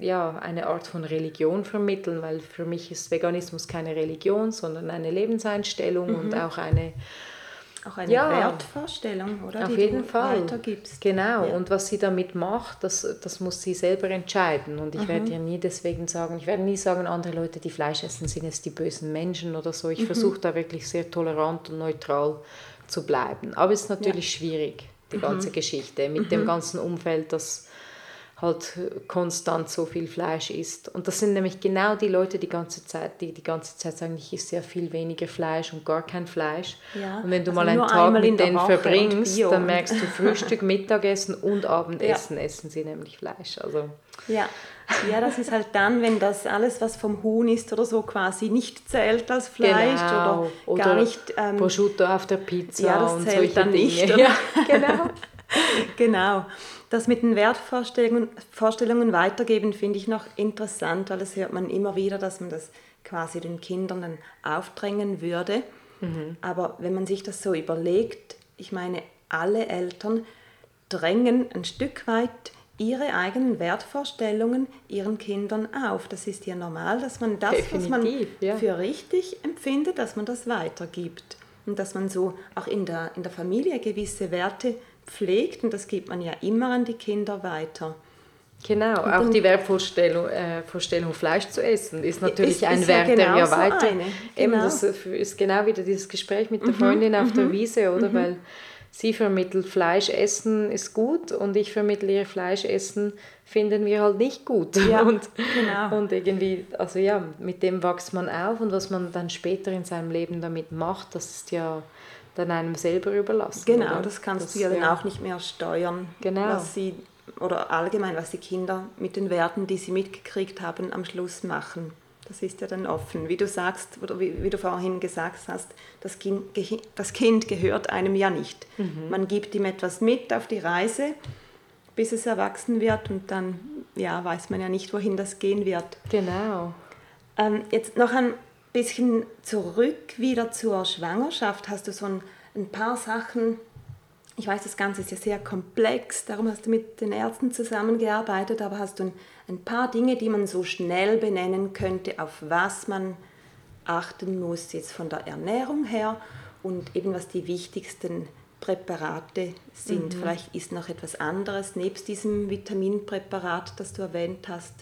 ja, eine Art von Religion vermitteln, weil für mich ist Veganismus keine Religion, sondern eine Lebenseinstellung mhm. und auch eine auch eine ja, Wertvorstellung, oder? Auf jeden Fall. Genau. Ja. Und was sie damit macht, das, das muss sie selber entscheiden. Und ich mhm. werde ihr nie deswegen sagen, ich werde nie sagen, andere Leute, die Fleisch essen, sind jetzt die bösen Menschen oder so. Ich mhm. versuche da wirklich sehr tolerant und neutral zu bleiben. Aber es ist natürlich ja. schwierig, die ganze mhm. Geschichte, mit dem mhm. ganzen Umfeld, das halt konstant so viel Fleisch isst. Und das sind nämlich genau die Leute die ganze Zeit, die die ganze Zeit sagen, ich esse sehr viel weniger Fleisch und gar kein Fleisch. Ja, und wenn du also mal einen Tag mit denen verbringst, dann merkst du Frühstück, Mittagessen und Abendessen ja. essen sie nämlich Fleisch. Also ja. ja, das ist halt dann, wenn das alles, was vom Huhn ist oder so, quasi nicht zählt als Fleisch genau. oder, gar nicht... Ähm, Prosciutto auf der Pizza ja, das zählt dann Dinge. nicht. Ja, genau. genau. Das mit den Wertvorstellungen Vorstellungen weitergeben finde ich noch interessant, weil das hört man immer wieder, dass man das quasi den Kindern dann aufdrängen würde. Mhm. Aber wenn man sich das so überlegt, ich meine, alle Eltern drängen ein Stück weit ihre eigenen Wertvorstellungen ihren Kindern auf. Das ist ja normal, dass man das, Definitiv, was man ja. für richtig empfindet, dass man das weitergibt. Und dass man so auch in der, in der Familie gewisse Werte pflegt und das gibt man ja immer an die Kinder weiter. Genau, auch die Wertvorstellung, äh, Vorstellung, Fleisch zu essen, ist natürlich ist, ein ist Wert, ja der ja weiter. Eine. Genau. Eben, das ist genau wieder dieses Gespräch mit der mhm, Freundin auf der mhm, Wiese, oder? Mhm. Weil sie vermittelt, Fleisch essen ist gut und ich vermittle ihr Fleisch essen finden wir halt nicht gut. Ja, und, genau. und irgendwie, also ja, mit dem wächst man auf und was man dann später in seinem Leben damit macht, das ist ja dann einem selber überlassen. Genau, oder? das kannst das, du ja dann auch nicht mehr steuern, genau. was sie oder allgemein, was die Kinder mit den Werten, die sie mitgekriegt haben, am Schluss machen. Das ist ja dann offen. Wie du sagst, oder wie, wie du vorhin gesagt hast, das kind, das kind gehört einem ja nicht. Mhm. Man gibt ihm etwas mit auf die Reise, bis es erwachsen wird und dann ja, weiß man ja nicht, wohin das gehen wird. Genau. Ähm, jetzt noch ein bisschen zurück wieder zur Schwangerschaft. Hast du so ein, ein paar Sachen, ich weiß, das Ganze ist ja sehr komplex, darum hast du mit den Ärzten zusammengearbeitet, aber hast du ein, ein paar Dinge, die man so schnell benennen könnte, auf was man achten muss, jetzt von der Ernährung her und eben was die wichtigsten Präparate sind. Mhm. Vielleicht ist noch etwas anderes nebst diesem Vitaminpräparat, das du erwähnt hast.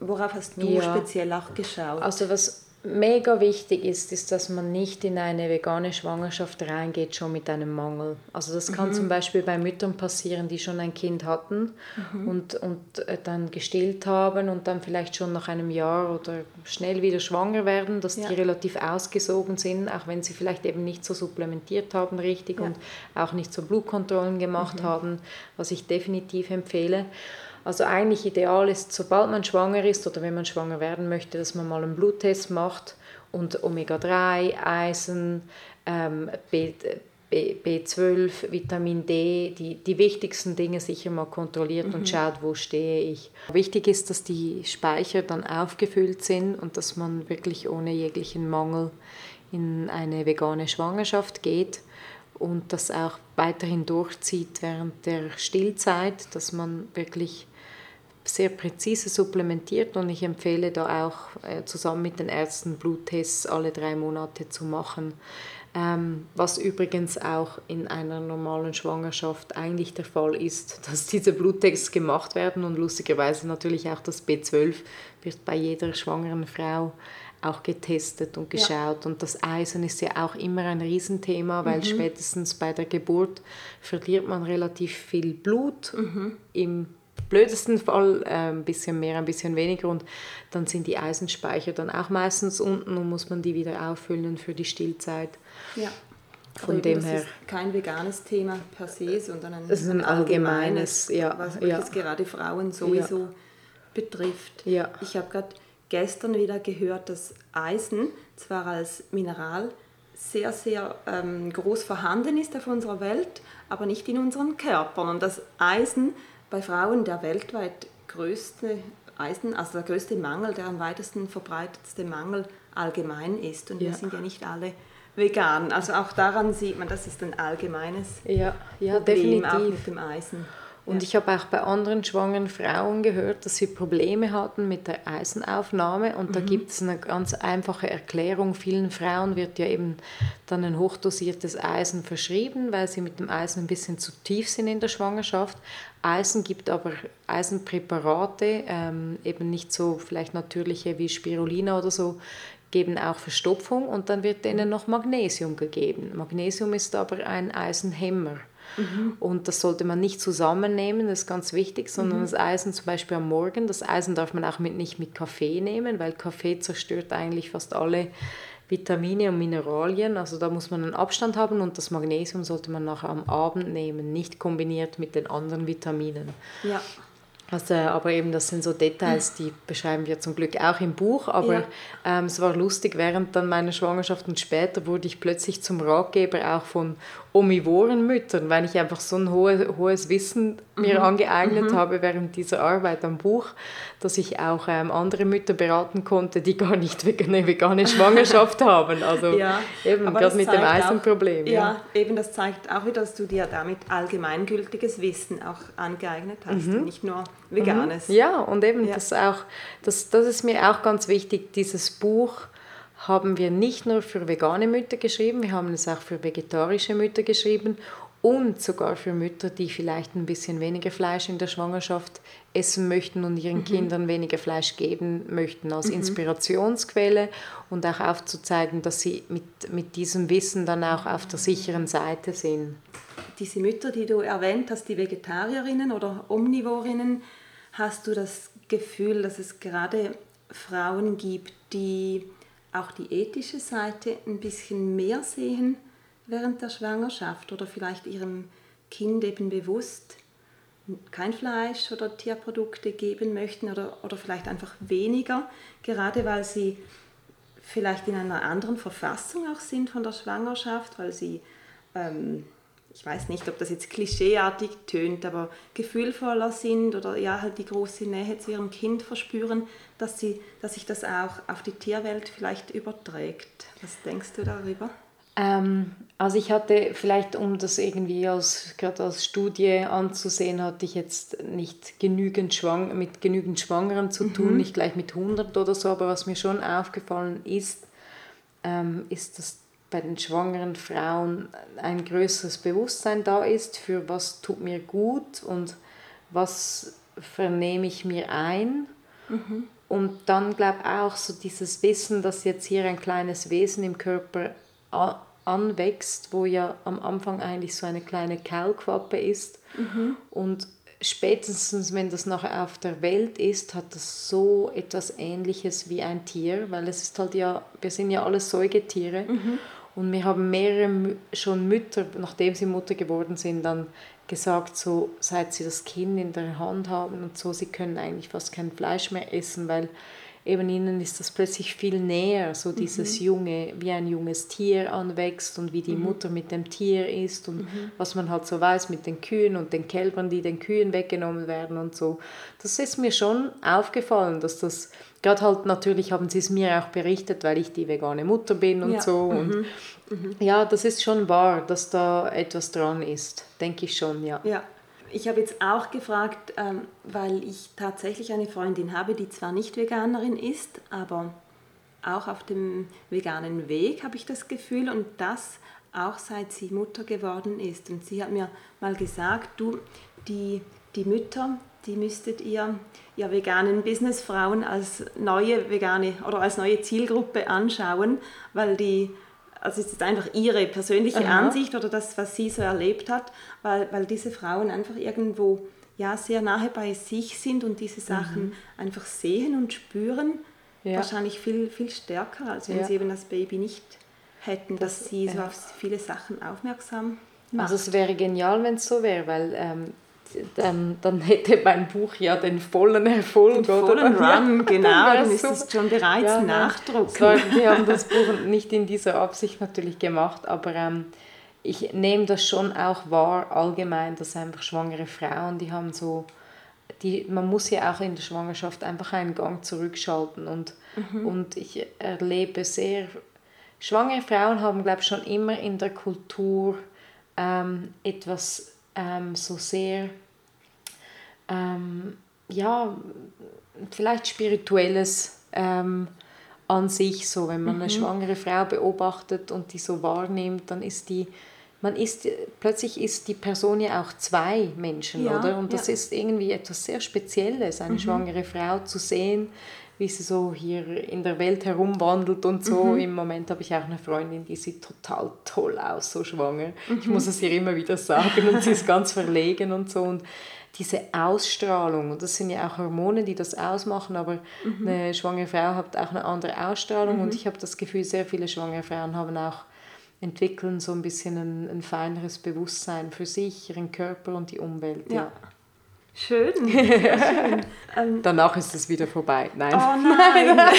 Worauf hast du ja. speziell auch geschaut? Also was mega wichtig ist, ist, dass man nicht in eine vegane Schwangerschaft reingeht, schon mit einem Mangel. Also das kann mhm. zum Beispiel bei Müttern passieren, die schon ein Kind hatten mhm. und, und äh, dann gestillt haben und dann vielleicht schon nach einem Jahr oder schnell wieder schwanger werden, dass ja. die relativ ausgesogen sind, auch wenn sie vielleicht eben nicht so supplementiert haben richtig ja. und auch nicht so Blutkontrollen gemacht mhm. haben, was ich definitiv empfehle. Also eigentlich ideal ist, sobald man schwanger ist oder wenn man schwanger werden möchte, dass man mal einen Bluttest macht und Omega-3, Eisen, ähm, B, B, B12, Vitamin D, die, die wichtigsten Dinge sicher mal kontrolliert mhm. und schaut, wo stehe ich. Wichtig ist, dass die Speicher dann aufgefüllt sind und dass man wirklich ohne jeglichen Mangel in eine vegane Schwangerschaft geht und das auch weiterhin durchzieht während der Stillzeit, dass man wirklich sehr präzise supplementiert und ich empfehle da auch äh, zusammen mit den Ärzten Bluttests alle drei Monate zu machen. Ähm, was übrigens auch in einer normalen Schwangerschaft eigentlich der Fall ist, dass diese Bluttests gemacht werden und lustigerweise natürlich auch das B12 wird bei jeder schwangeren Frau auch getestet und geschaut. Ja. Und das Eisen ist ja auch immer ein Riesenthema, weil mhm. spätestens bei der Geburt verliert man relativ viel Blut. Mhm. Im blödesten Fall äh, ein bisschen mehr, ein bisschen weniger und dann sind die Eisenspeicher dann auch meistens unten und muss man die wieder auffüllen für die Stillzeit. Ja. Von dem her. ist kein veganes Thema per se, sondern ein, es ist ein, ein allgemeines, allgemeines ja, was ja. gerade Frauen sowieso ja. betrifft. Ja. Ich habe gerade gestern wieder gehört, dass Eisen zwar als Mineral sehr, sehr ähm, groß vorhanden ist auf unserer Welt, aber nicht in unseren Körpern. Und dass Eisen bei Frauen der weltweit größte Eisen, also der größte Mangel, der am weitesten verbreitetste Mangel allgemein ist. Und ja. wir sind ja nicht alle vegan. Also auch daran sieht man, das ist ein allgemeines ja, ja, Problem definitiv. auch mit dem Eisen. Und ich habe auch bei anderen schwangeren Frauen gehört, dass sie Probleme hatten mit der Eisenaufnahme. Und mhm. da gibt es eine ganz einfache Erklärung. Vielen Frauen wird ja eben dann ein hochdosiertes Eisen verschrieben, weil sie mit dem Eisen ein bisschen zu tief sind in der Schwangerschaft. Eisen gibt aber Eisenpräparate, ähm, eben nicht so vielleicht natürliche wie Spirulina oder so, geben auch Verstopfung und dann wird denen noch Magnesium gegeben. Magnesium ist aber ein Eisenhemmer. Mhm. Und das sollte man nicht zusammennehmen, das ist ganz wichtig, sondern mhm. das Eisen zum Beispiel am Morgen. Das Eisen darf man auch mit, nicht mit Kaffee nehmen, weil Kaffee zerstört eigentlich fast alle Vitamine und Mineralien. Also da muss man einen Abstand haben und das Magnesium sollte man nachher am Abend nehmen, nicht kombiniert mit den anderen Vitaminen. Ja. Also, aber eben, das sind so Details, die beschreiben wir zum Glück auch im Buch. Aber ja. ähm, es war lustig, während dann meiner Schwangerschaft und später wurde ich plötzlich zum Ratgeber auch von omivoren Müttern, weil ich einfach so ein hohes, hohes Wissen mir mhm. angeeignet mhm. habe während dieser Arbeit am Buch, dass ich auch ähm, andere Mütter beraten konnte, die gar nicht eine vegane Schwangerschaft haben. Also ja, eben gerade mit dem Eisenproblem. Ja, ja, eben das zeigt auch wieder, dass du dir damit allgemeingültiges Wissen auch angeeignet hast mhm. und nicht nur veganes. Mhm. Ja, und eben ja. das auch, das, das ist mir auch ganz wichtig, dieses Buch haben wir nicht nur für vegane Mütter geschrieben, wir haben es auch für vegetarische Mütter geschrieben und sogar für Mütter, die vielleicht ein bisschen weniger Fleisch in der Schwangerschaft essen möchten und ihren mhm. Kindern weniger Fleisch geben möchten, als mhm. Inspirationsquelle und auch aufzuzeigen, dass sie mit, mit diesem Wissen dann auch auf der sicheren Seite sind. Diese Mütter, die du erwähnt hast, die Vegetarierinnen oder Omnivorinnen, hast du das Gefühl, dass es gerade Frauen gibt, die auch die ethische Seite ein bisschen mehr sehen während der Schwangerschaft oder vielleicht ihrem Kind eben bewusst kein Fleisch oder Tierprodukte geben möchten oder, oder vielleicht einfach weniger, gerade weil sie vielleicht in einer anderen Verfassung auch sind von der Schwangerschaft, weil sie ähm, ich weiß nicht, ob das jetzt klischeeartig tönt, aber gefühlvoller sind oder ja halt die große Nähe zu ihrem Kind verspüren, dass, sie, dass sich das auch auf die Tierwelt vielleicht überträgt. Was denkst du darüber? Ähm, also ich hatte vielleicht, um das irgendwie als, gerade als Studie anzusehen, hatte ich jetzt nicht genügend Schwang mit genügend Schwangeren zu tun, mhm. nicht gleich mit 100 oder so, aber was mir schon aufgefallen ist, ähm, ist, dass bei den schwangeren Frauen ein größeres Bewusstsein da ist für was tut mir gut und was vernehme ich mir ein. Mhm. Und dann glaube ich auch so dieses Wissen, dass jetzt hier ein kleines Wesen im Körper anwächst, wo ja am Anfang eigentlich so eine kleine Kaulquappe ist. Mhm. Und spätestens, wenn das nachher auf der Welt ist, hat das so etwas Ähnliches wie ein Tier, weil es ist halt ja, wir sind ja alle Säugetiere. Mhm. Und wir haben mehrere schon Mütter, nachdem sie Mutter geworden sind, dann gesagt, so seit sie das Kind in der Hand haben und so, sie können eigentlich fast kein Fleisch mehr essen, weil eben ihnen ist das plötzlich viel näher, so dieses mhm. junge, wie ein junges Tier anwächst und wie die mhm. Mutter mit dem Tier ist und mhm. was man halt so weiß mit den Kühen und den Kälbern, die den Kühen weggenommen werden und so. Das ist mir schon aufgefallen, dass das, gerade halt natürlich haben sie es mir auch berichtet, weil ich die vegane Mutter bin und ja. so und mhm. Mhm. ja, das ist schon wahr, dass da etwas dran ist, denke ich schon, ja. Ja, ich habe jetzt auch gefragt, ähm, weil ich tatsächlich eine Freundin habe, die zwar nicht Veganerin ist, aber auch auf dem veganen Weg habe ich das Gefühl und das auch seit sie Mutter geworden ist. Und sie hat mir mal gesagt, du, die, die Mütter, die müsstet ihr, ihr veganen Businessfrauen als neue vegane oder als neue Zielgruppe anschauen, weil die also es ist einfach ihre persönliche Aha. Ansicht oder das, was sie so erlebt hat, weil, weil diese Frauen einfach irgendwo ja, sehr nahe bei sich sind und diese Sachen mhm. einfach sehen und spüren. Ja. Wahrscheinlich viel, viel stärker, als wenn ja. sie eben das Baby nicht hätten, das, dass sie so auf viele Sachen aufmerksam macht. Also es wäre genial, wenn es so wäre, weil ähm, dann, dann hätte mein Buch ja den vollen Erfolg. Den vollen oder? Run, genau, dann ist es schon bereits ja, Nachdruck. War, wir haben das Buch nicht in dieser Absicht natürlich gemacht, aber ähm, ich nehme das schon auch wahr, allgemein, dass einfach schwangere Frauen, die haben so, die, man muss ja auch in der Schwangerschaft einfach einen Gang zurückschalten und, mhm. und ich erlebe sehr, schwangere Frauen haben, glaube ich, schon immer in der Kultur ähm, etwas ähm, so sehr, ähm, ja, vielleicht spirituelles ähm, an sich, so wenn man mhm. eine schwangere Frau beobachtet und die so wahrnimmt, dann ist die, man ist, plötzlich ist die Person ja auch zwei Menschen, ja, oder? Und das ja. ist irgendwie etwas sehr Spezielles, eine mhm. schwangere Frau zu sehen, wie sie so hier in der Welt herumwandelt und so. Mhm. Im Moment habe ich auch eine Freundin, die sieht total toll aus, so schwanger. Mhm. Ich muss es ihr immer wieder sagen und sie ist ganz verlegen und so. Und diese Ausstrahlung, und das sind ja auch Hormone, die das ausmachen, aber mhm. eine schwangere Frau hat auch eine andere Ausstrahlung und mhm. ich habe das Gefühl, sehr viele schwangere Frauen haben auch entwickeln so ein bisschen ein, ein feineres Bewusstsein für sich, ihren Körper und die Umwelt. ja. ja. Schön. schön. Ähm, Danach ist es wieder vorbei. Nein. Oh nein. nein.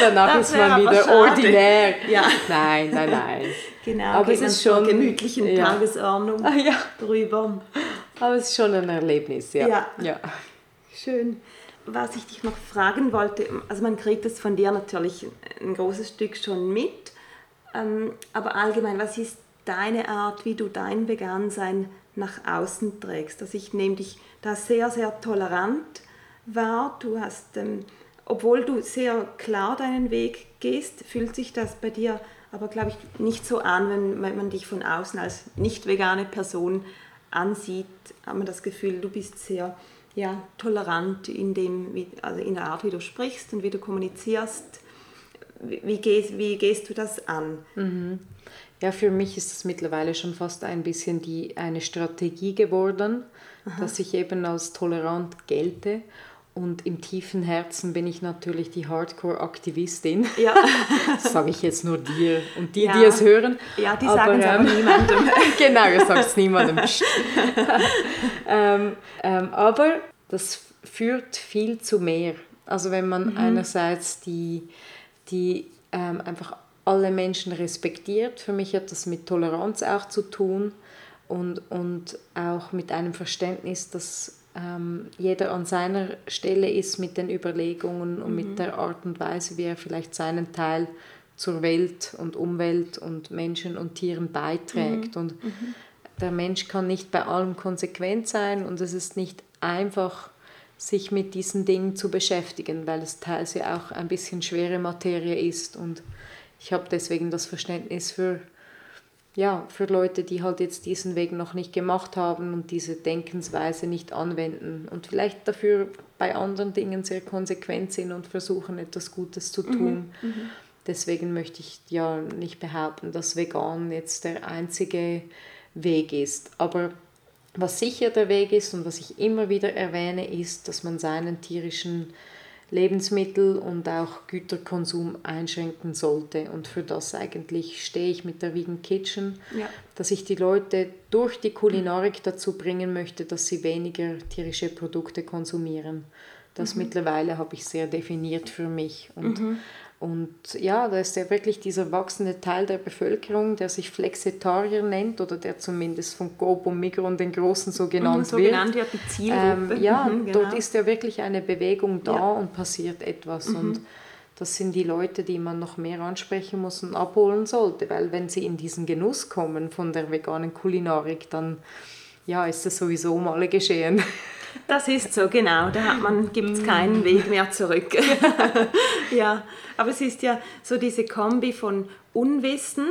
Danach das ist man wieder ordinär. Ja. Nein, nein, nein. Genau, aber es ist schon gemütlichen ja. Tagesordnung ah, ja. drüber. Aber es ist schon ein Erlebnis, ja. ja. ja. Schön. Was ich dich noch fragen wollte, also man kriegt das von dir natürlich ein großes Stück schon mit, ähm, aber allgemein, was ist deine Art, wie du dein Vegansein nach außen trägst. Also ich nehme dich da sehr, sehr tolerant wahr. Du hast, ähm, obwohl du sehr klar deinen Weg gehst, fühlt sich das bei dir aber, glaube ich, nicht so an, wenn, man dich von außen als nicht vegane Person ansieht, hat man das Gefühl, du bist sehr ja, tolerant in, dem, also in der Art, wie du sprichst und wie du kommunizierst. Wie, wie, gehst, wie gehst du das an? Mhm. Ja, für mich ist es mittlerweile schon fast ein bisschen die, eine Strategie geworden, Aha. dass ich eben als tolerant gelte. Und im tiefen Herzen bin ich natürlich die Hardcore-Aktivistin. Ja. Das sage ich jetzt nur dir und die, ja. die es hören. Ja, die sagen es ähm, niemandem. genau, ihr sagt es niemandem. ähm, ähm, aber das führt viel zu mehr. Also wenn man mhm. einerseits die, die ähm, einfach alle Menschen respektiert. Für mich hat das mit Toleranz auch zu tun und, und auch mit einem Verständnis, dass ähm, jeder an seiner Stelle ist mit den Überlegungen und mhm. mit der Art und Weise, wie er vielleicht seinen Teil zur Welt und Umwelt und Menschen und Tieren beiträgt. Mhm. Und mhm. der Mensch kann nicht bei allem konsequent sein und es ist nicht einfach, sich mit diesen Dingen zu beschäftigen, weil es teils ja auch ein bisschen schwere Materie ist und ich habe deswegen das Verständnis für, ja, für Leute, die halt jetzt diesen Weg noch nicht gemacht haben und diese Denkensweise nicht anwenden und vielleicht dafür bei anderen Dingen sehr konsequent sind und versuchen, etwas Gutes zu tun. Mhm, mhm. Deswegen möchte ich ja nicht behaupten, dass vegan jetzt der einzige Weg ist. Aber was sicher der Weg ist und was ich immer wieder erwähne, ist, dass man seinen tierischen Lebensmittel und auch Güterkonsum einschränken sollte. Und für das eigentlich stehe ich mit der Vegan Kitchen, ja. dass ich die Leute durch die Kulinarik dazu bringen möchte, dass sie weniger tierische Produkte konsumieren. Das mhm. mittlerweile habe ich sehr definiert für mich. Und mhm. Und ja, da ist ja wirklich dieser wachsende Teil der Bevölkerung, der sich Flexitarier nennt oder der zumindest von Coop und Migros den Großen so genannt, mhm, so wird. genannt wird. die Zielgruppe. Ähm, ja, mhm, genau. dort ist ja wirklich eine Bewegung da ja. und passiert etwas. Mhm. Und das sind die Leute, die man noch mehr ansprechen muss und abholen sollte, weil wenn sie in diesen Genuss kommen von der veganen Kulinarik, dann ja, ist das sowieso mal geschehen. Das ist so, genau. Da gibt es keinen Weg mehr zurück. ja, aber es ist ja so diese Kombi von Unwissen,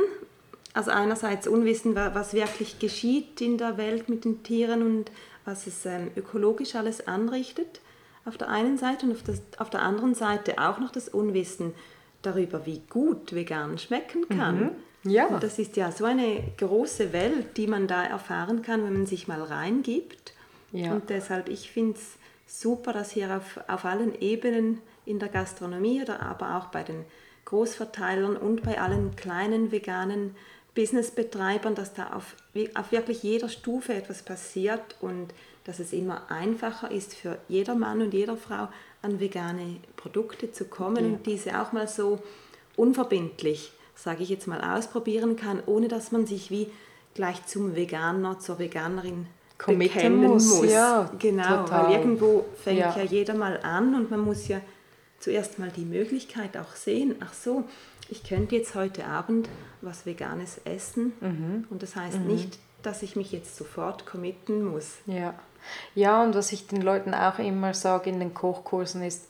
also einerseits Unwissen, was wirklich geschieht in der Welt mit den Tieren und was es ähm, ökologisch alles anrichtet auf der einen Seite und auf, das, auf der anderen Seite auch noch das Unwissen darüber, wie gut vegan schmecken kann. Mhm. Ja. Und das ist ja so eine große Welt, die man da erfahren kann, wenn man sich mal reingibt. Ja. Und deshalb, ich finde es super, dass hier auf, auf allen Ebenen in der Gastronomie, oder aber auch bei den Großverteilern und bei allen kleinen veganen Businessbetreibern, dass da auf, auf wirklich jeder Stufe etwas passiert und dass es immer einfacher ist für jeder Mann und jeder Frau an vegane Produkte zu kommen ja. und diese auch mal so unverbindlich, sage ich jetzt mal, ausprobieren kann, ohne dass man sich wie gleich zum Veganer, zur Veganerin committen muss. muss. Ja, genau, total. weil irgendwo fängt ja. ja jeder mal an und man muss ja zuerst mal die Möglichkeit auch sehen, ach so, ich könnte jetzt heute Abend was Veganes essen mhm. und das heißt mhm. nicht, dass ich mich jetzt sofort committen muss. Ja. ja, und was ich den Leuten auch immer sage in den Kochkursen ist,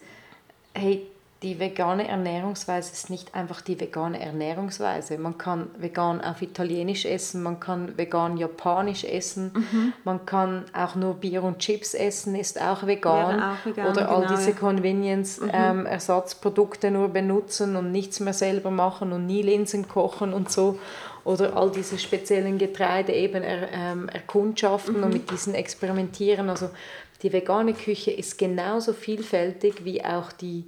hey, die vegane Ernährungsweise ist nicht einfach die vegane Ernährungsweise. Man kann vegan auf Italienisch essen, man kann vegan Japanisch essen, mhm. man kann auch nur Bier und Chips essen, ist auch vegan. Auch vegan Oder all genau, diese Convenience-Ersatzprodukte mhm. ähm, nur benutzen und nichts mehr selber machen und nie Linsen kochen und so. Oder all diese speziellen Getreide eben er, ähm, erkundschaften mhm. und mit diesen experimentieren. Also die vegane Küche ist genauso vielfältig wie auch die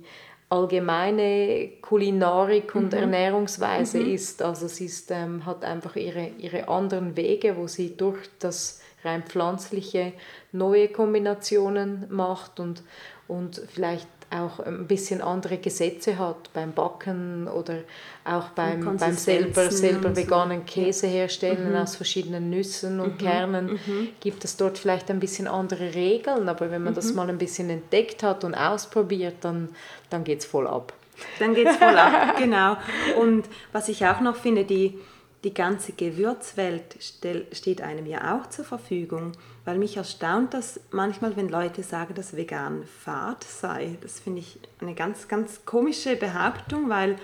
allgemeine Kulinarik und mhm. Ernährungsweise mhm. ist. Also sie ist, ähm, hat einfach ihre, ihre anderen Wege, wo sie durch das rein pflanzliche neue Kombinationen macht und, und vielleicht auch ein bisschen andere Gesetze hat beim Backen oder auch beim, beim selber, selber veganen Käse herstellen mhm. aus verschiedenen Nüssen und mhm. Kernen, mhm. gibt es dort vielleicht ein bisschen andere Regeln. Aber wenn man das mhm. mal ein bisschen entdeckt hat und ausprobiert, dann, dann geht es voll ab. Dann geht es voll ab, genau. Und was ich auch noch finde, die, die ganze Gewürzwelt steht einem ja auch zur Verfügung, weil mich erstaunt das manchmal, wenn Leute sagen, dass vegan fad sei. Das finde ich eine ganz, ganz komische Behauptung, weil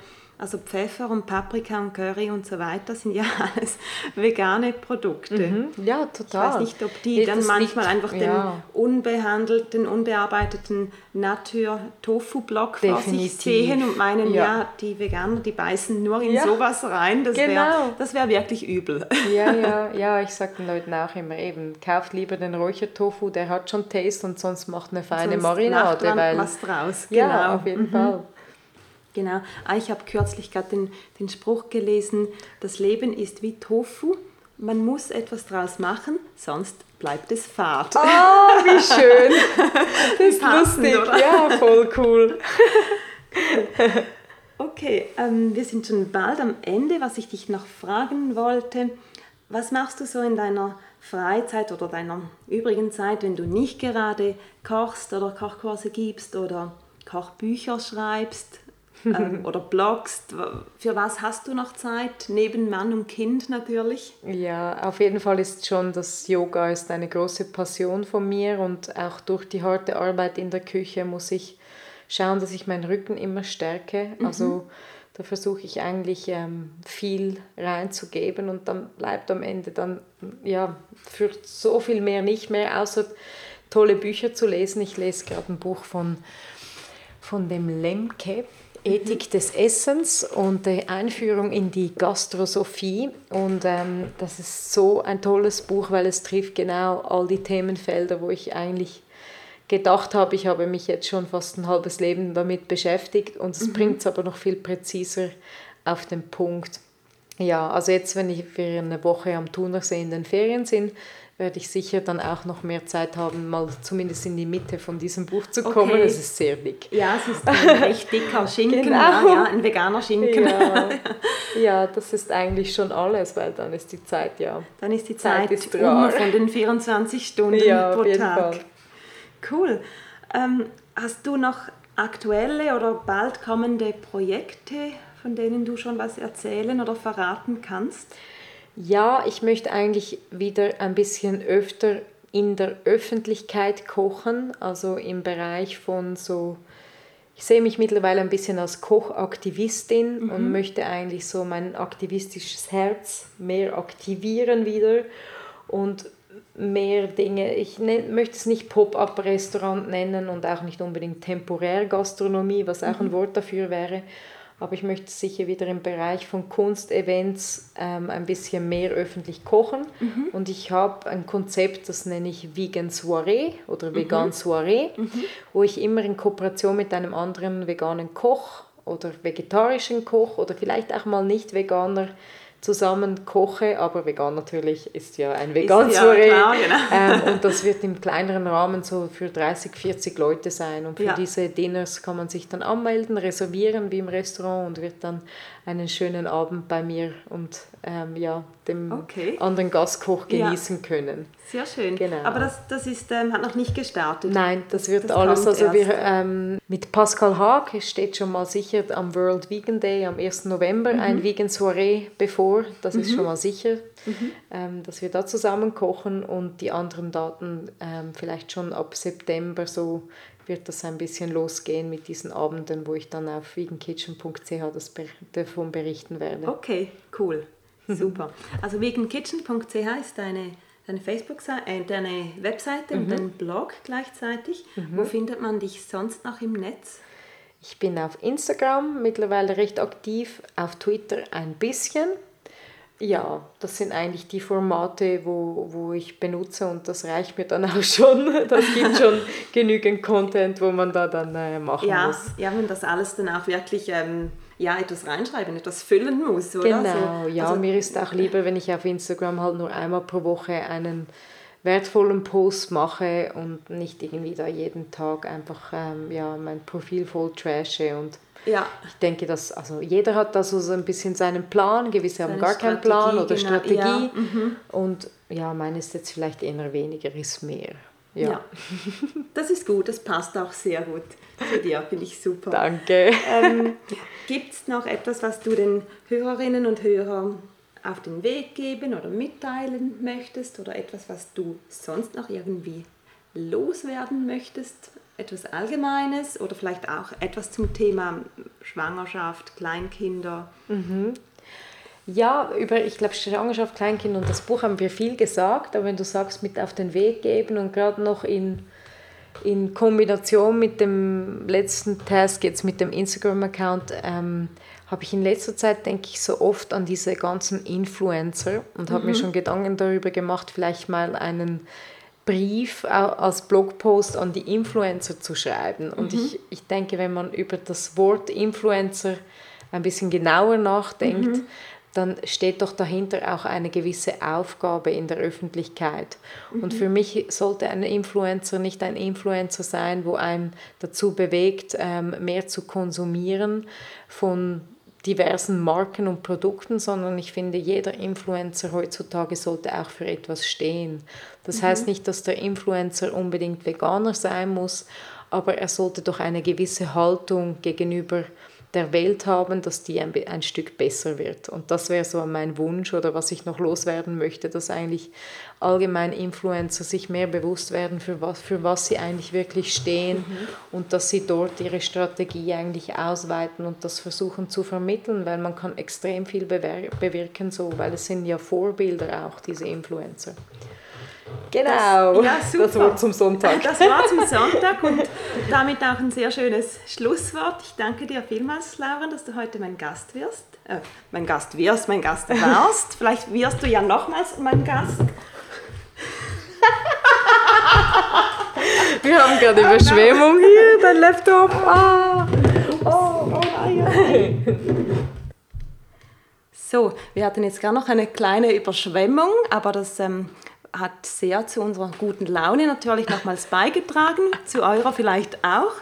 also Pfeffer und Paprika und Curry und so weiter sind ja alles vegane Produkte. Mhm. Ja, total. Ich weiß nicht, ob die dann manchmal nicht, einfach ja. den unbehandelten, unbearbeiteten Natur-Tofu-Block vor sich sehen und meinen, ja. ja. die Veganer, die beißen nur in ja. sowas rein. Das genau. wäre wär wirklich übel. Ja, ja, ja, ich sage den Leuten auch immer eben, kauft lieber den Räuchertofu, der hat schon Taste und sonst macht eine feine sonst Marinade. Macht weil, was draus, genau. Ja, auf jeden mhm. Fall. Genau. Ah, ich habe kürzlich gerade den, den Spruch gelesen, das Leben ist wie Tofu. Man muss etwas draus machen, sonst bleibt es fad. Oh, wie schön. Das ist Passend, lustig. Oder? Ja, voll cool. okay, ähm, wir sind schon bald am Ende. Was ich dich noch fragen wollte, was machst du so in deiner Freizeit oder deiner übrigen Zeit, wenn du nicht gerade kochst oder Kochkurse gibst oder Kochbücher schreibst? Ähm, oder bloggst. Für was hast du noch Zeit? Neben Mann und Kind natürlich? Ja, auf jeden Fall ist schon das Yoga ist eine große Passion von mir und auch durch die harte Arbeit in der Küche muss ich schauen, dass ich meinen Rücken immer stärke. Mhm. Also da versuche ich eigentlich ähm, viel reinzugeben und dann bleibt am Ende dann ja für so viel mehr nicht mehr, außer tolle Bücher zu lesen. Ich lese gerade ein Buch von, von dem Lemke, Ethik des Essens und die Einführung in die Gastrosophie. Und ähm, das ist so ein tolles Buch, weil es trifft genau all die Themenfelder, wo ich eigentlich gedacht habe. Ich habe mich jetzt schon fast ein halbes Leben damit beschäftigt und es mhm. bringt es aber noch viel präziser auf den Punkt. Ja, also jetzt, wenn ich für eine Woche am Thunersee in den Ferien sind, werde ich sicher dann auch noch mehr Zeit haben, mal zumindest in die Mitte von diesem Buch zu kommen. Okay. Es ist sehr dick. Ja, es ist ein recht dicker Schinken, genau. ja, ein veganer Schinken. Ja. ja, das ist eigentlich schon alles, weil dann ist die Zeit ja. Dann ist die Zeit, Zeit ist um von den 24 Stunden ja, pro Tag. Cool. Ähm, hast du noch aktuelle oder bald kommende Projekte, von denen du schon was erzählen oder verraten kannst? Ja, ich möchte eigentlich wieder ein bisschen öfter in der Öffentlichkeit kochen, also im Bereich von so, ich sehe mich mittlerweile ein bisschen als Kochaktivistin mhm. und möchte eigentlich so mein aktivistisches Herz mehr aktivieren wieder und mehr Dinge, ich möchte es nicht Pop-up-Restaurant nennen und auch nicht unbedingt temporär Gastronomie, was auch ein mhm. Wort dafür wäre, aber ich möchte sicher wieder im Bereich von Kunstevents ähm, ein bisschen mehr öffentlich kochen. Mhm. Und ich habe ein Konzept, das nenne ich Vegan Soiree oder mhm. Vegan Soiree, mhm. wo ich immer in Kooperation mit einem anderen veganen Koch oder vegetarischen Koch oder vielleicht auch mal nicht Veganer zusammen koche, aber vegan natürlich ist ja ein vegan ja, klar, genau. ähm, und das wird im kleineren Rahmen so für 30, 40 Leute sein und für ja. diese Dinners kann man sich dann anmelden, reservieren wie im Restaurant und wird dann einen schönen Abend bei mir und ähm, ja, dem okay. anderen Gastkoch genießen ja. können. Sehr schön. Genau. Aber das, das ist, ähm, hat noch nicht gestartet? Nein, das wird das alles. Also wir, ähm, mit Pascal Haag steht schon mal sicher am World Vegan Day am 1. November mhm. ein Vegan Soiree bevor. Das mhm. ist schon mal sicher, mhm. ähm, dass wir da zusammen kochen und die anderen Daten ähm, vielleicht schon ab September so wird das ein bisschen losgehen mit diesen Abenden, wo ich dann auf vegankitchen.ch davon berichten werde. Okay, cool. Super. Also vegankitchen.ch ist deine, deine Facebook-Seite, äh, deine Webseite mhm. und dein Blog gleichzeitig. Mhm. Wo findet man dich sonst noch im Netz? Ich bin auf Instagram mittlerweile recht aktiv, auf Twitter ein bisschen. Ja, das sind eigentlich die Formate, wo, wo ich benutze und das reicht mir dann auch schon. Das gibt schon genügend Content, wo man da dann äh, machen ja, muss. Ja, wenn das alles dann auch wirklich ähm, ja, etwas reinschreiben, etwas füllen muss, oder? Genau, so, ja, also, mir ist auch lieber, wenn ich auf Instagram halt nur einmal pro Woche einen wertvollen Post mache und nicht irgendwie da jeden Tag einfach ähm, ja, mein Profil voll trashe und ja. Ich denke, dass also jeder hat da so ein bisschen seinen Plan, gewisse Seine haben gar keinen Plan oder genau. Strategie. Ja. Mhm. Und ja, meine ist jetzt vielleicht eher weniger ist mehr. Ja. ja. Das ist gut, das passt auch sehr gut zu dir, finde ich super. Danke. Ähm, Gibt es noch etwas, was du den Hörerinnen und Hörern auf den Weg geben oder mitteilen möchtest oder etwas, was du sonst noch irgendwie loswerden möchtest? etwas Allgemeines oder vielleicht auch etwas zum Thema Schwangerschaft, Kleinkinder? Mhm. Ja, über, ich glaube, Schwangerschaft, Kleinkinder und das Buch haben wir viel gesagt, aber wenn du sagst, mit auf den Weg geben und gerade noch in, in Kombination mit dem letzten Task, jetzt mit dem Instagram-Account, ähm, habe ich in letzter Zeit, denke ich, so oft an diese ganzen Influencer und habe mhm. mir schon Gedanken darüber gemacht, vielleicht mal einen Brief als Blogpost an die Influencer zu schreiben. Und mhm. ich, ich denke, wenn man über das Wort Influencer ein bisschen genauer nachdenkt, mhm. Dann steht doch dahinter auch eine gewisse Aufgabe in der Öffentlichkeit. Mhm. Und für mich sollte ein Influencer nicht ein Influencer sein, wo einen dazu bewegt, ähm, mehr zu konsumieren von diversen Marken und Produkten, sondern ich finde, jeder Influencer heutzutage sollte auch für etwas stehen. Das mhm. heißt nicht, dass der Influencer unbedingt Veganer sein muss, aber er sollte doch eine gewisse Haltung gegenüber der Welt haben, dass die ein, ein Stück besser wird. Und das wäre so mein Wunsch oder was ich noch loswerden möchte, dass eigentlich allgemein Influencer sich mehr bewusst werden, für was, für was sie eigentlich wirklich stehen mhm. und dass sie dort ihre Strategie eigentlich ausweiten und das versuchen zu vermitteln, weil man kann extrem viel bewirken so, weil es sind ja Vorbilder auch, diese Influencer. Genau, das, ja, das Wort zum Sonntag. Das war zum Sonntag und damit auch ein sehr schönes Schlusswort. Ich danke dir vielmals, Laura, dass du heute mein Gast wirst. Äh, mein Gast wirst, mein Gast warst. Vielleicht wirst du ja nochmals mein Gast. Wir haben gerade Überschwemmung hier, dein Laptop. Ah. Oh, oh nein. So, wir hatten jetzt gerade noch eine kleine Überschwemmung, aber das ähm, hat sehr zu unserer guten Laune natürlich nochmals beigetragen, zu eurer vielleicht auch.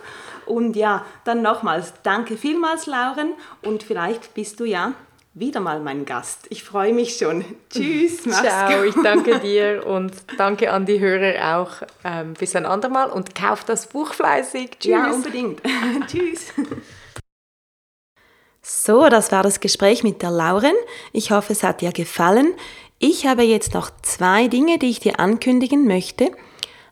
Und ja, dann nochmals danke vielmals, Lauren. Und vielleicht bist du ja wieder mal mein Gast. Ich freue mich schon. Tschüss. Ciao, ich danke dir und danke an die Hörer auch. Ähm, bis ein andermal und kauft das Buch fleißig. Tschüss. Ja, unbedingt. Tschüss. So, das war das Gespräch mit der Lauren. Ich hoffe, es hat dir gefallen. Ich habe jetzt noch zwei Dinge, die ich dir ankündigen möchte.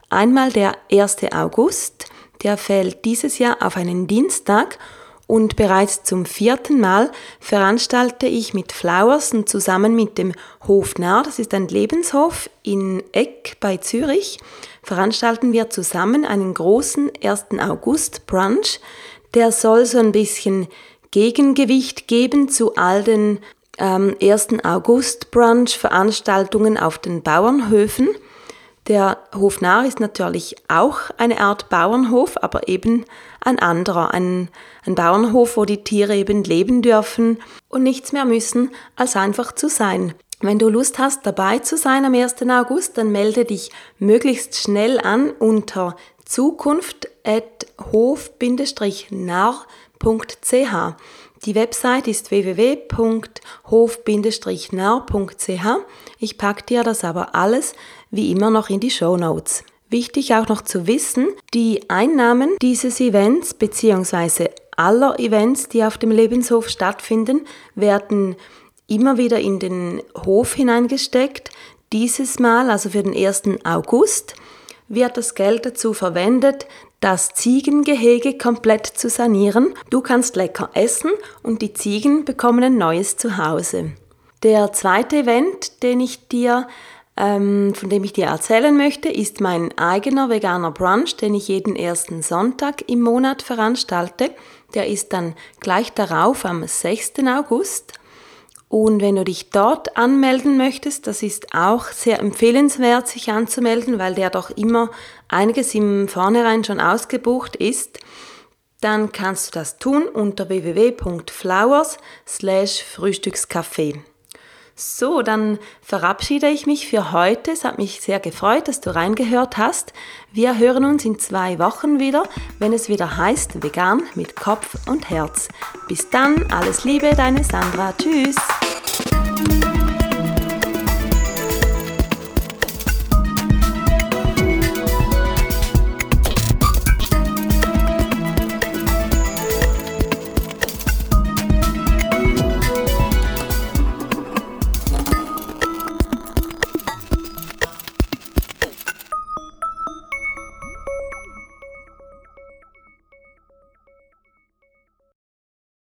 Einmal der 1. August, der fällt dieses Jahr auf einen Dienstag und bereits zum vierten Mal veranstalte ich mit Flowers und zusammen mit dem Hof Nah, das ist ein Lebenshof in Eck bei Zürich, veranstalten wir zusammen einen großen 1. August Brunch. Der soll so ein bisschen Gegengewicht geben zu all den ähm, 1. August Brunch Veranstaltungen auf den Bauernhöfen. Der Hof Nahr ist natürlich auch eine Art Bauernhof, aber eben ein anderer, ein, ein Bauernhof, wo die Tiere eben leben dürfen und nichts mehr müssen, als einfach zu sein. Wenn du Lust hast, dabei zu sein am 1. August, dann melde dich möglichst schnell an unter zukunft.hof-narr.ch. Die Website ist www.hof-narr.ch. Ich packe dir das aber alles wie immer noch in die Show Notes. Wichtig auch noch zu wissen, die Einnahmen dieses Events bzw. aller Events, die auf dem Lebenshof stattfinden, werden immer wieder in den Hof hineingesteckt. Dieses Mal, also für den 1. August, wird das Geld dazu verwendet, das Ziegengehege komplett zu sanieren. Du kannst lecker essen und die Ziegen bekommen ein neues Zuhause. Der zweite Event, den ich dir ähm, von dem ich dir erzählen möchte, ist mein eigener veganer Brunch, den ich jeden ersten Sonntag im Monat veranstalte. Der ist dann gleich darauf am 6. August. Und wenn du dich dort anmelden möchtest, das ist auch sehr empfehlenswert, sich anzumelden, weil der doch immer einiges im Vornherein schon ausgebucht ist, dann kannst du das tun unter www.flowers Frühstückscafé. So, dann verabschiede ich mich für heute. Es hat mich sehr gefreut, dass du reingehört hast. Wir hören uns in zwei Wochen wieder, wenn es wieder heißt Vegan mit Kopf und Herz. Bis dann, alles Liebe, deine Sandra. Tschüss.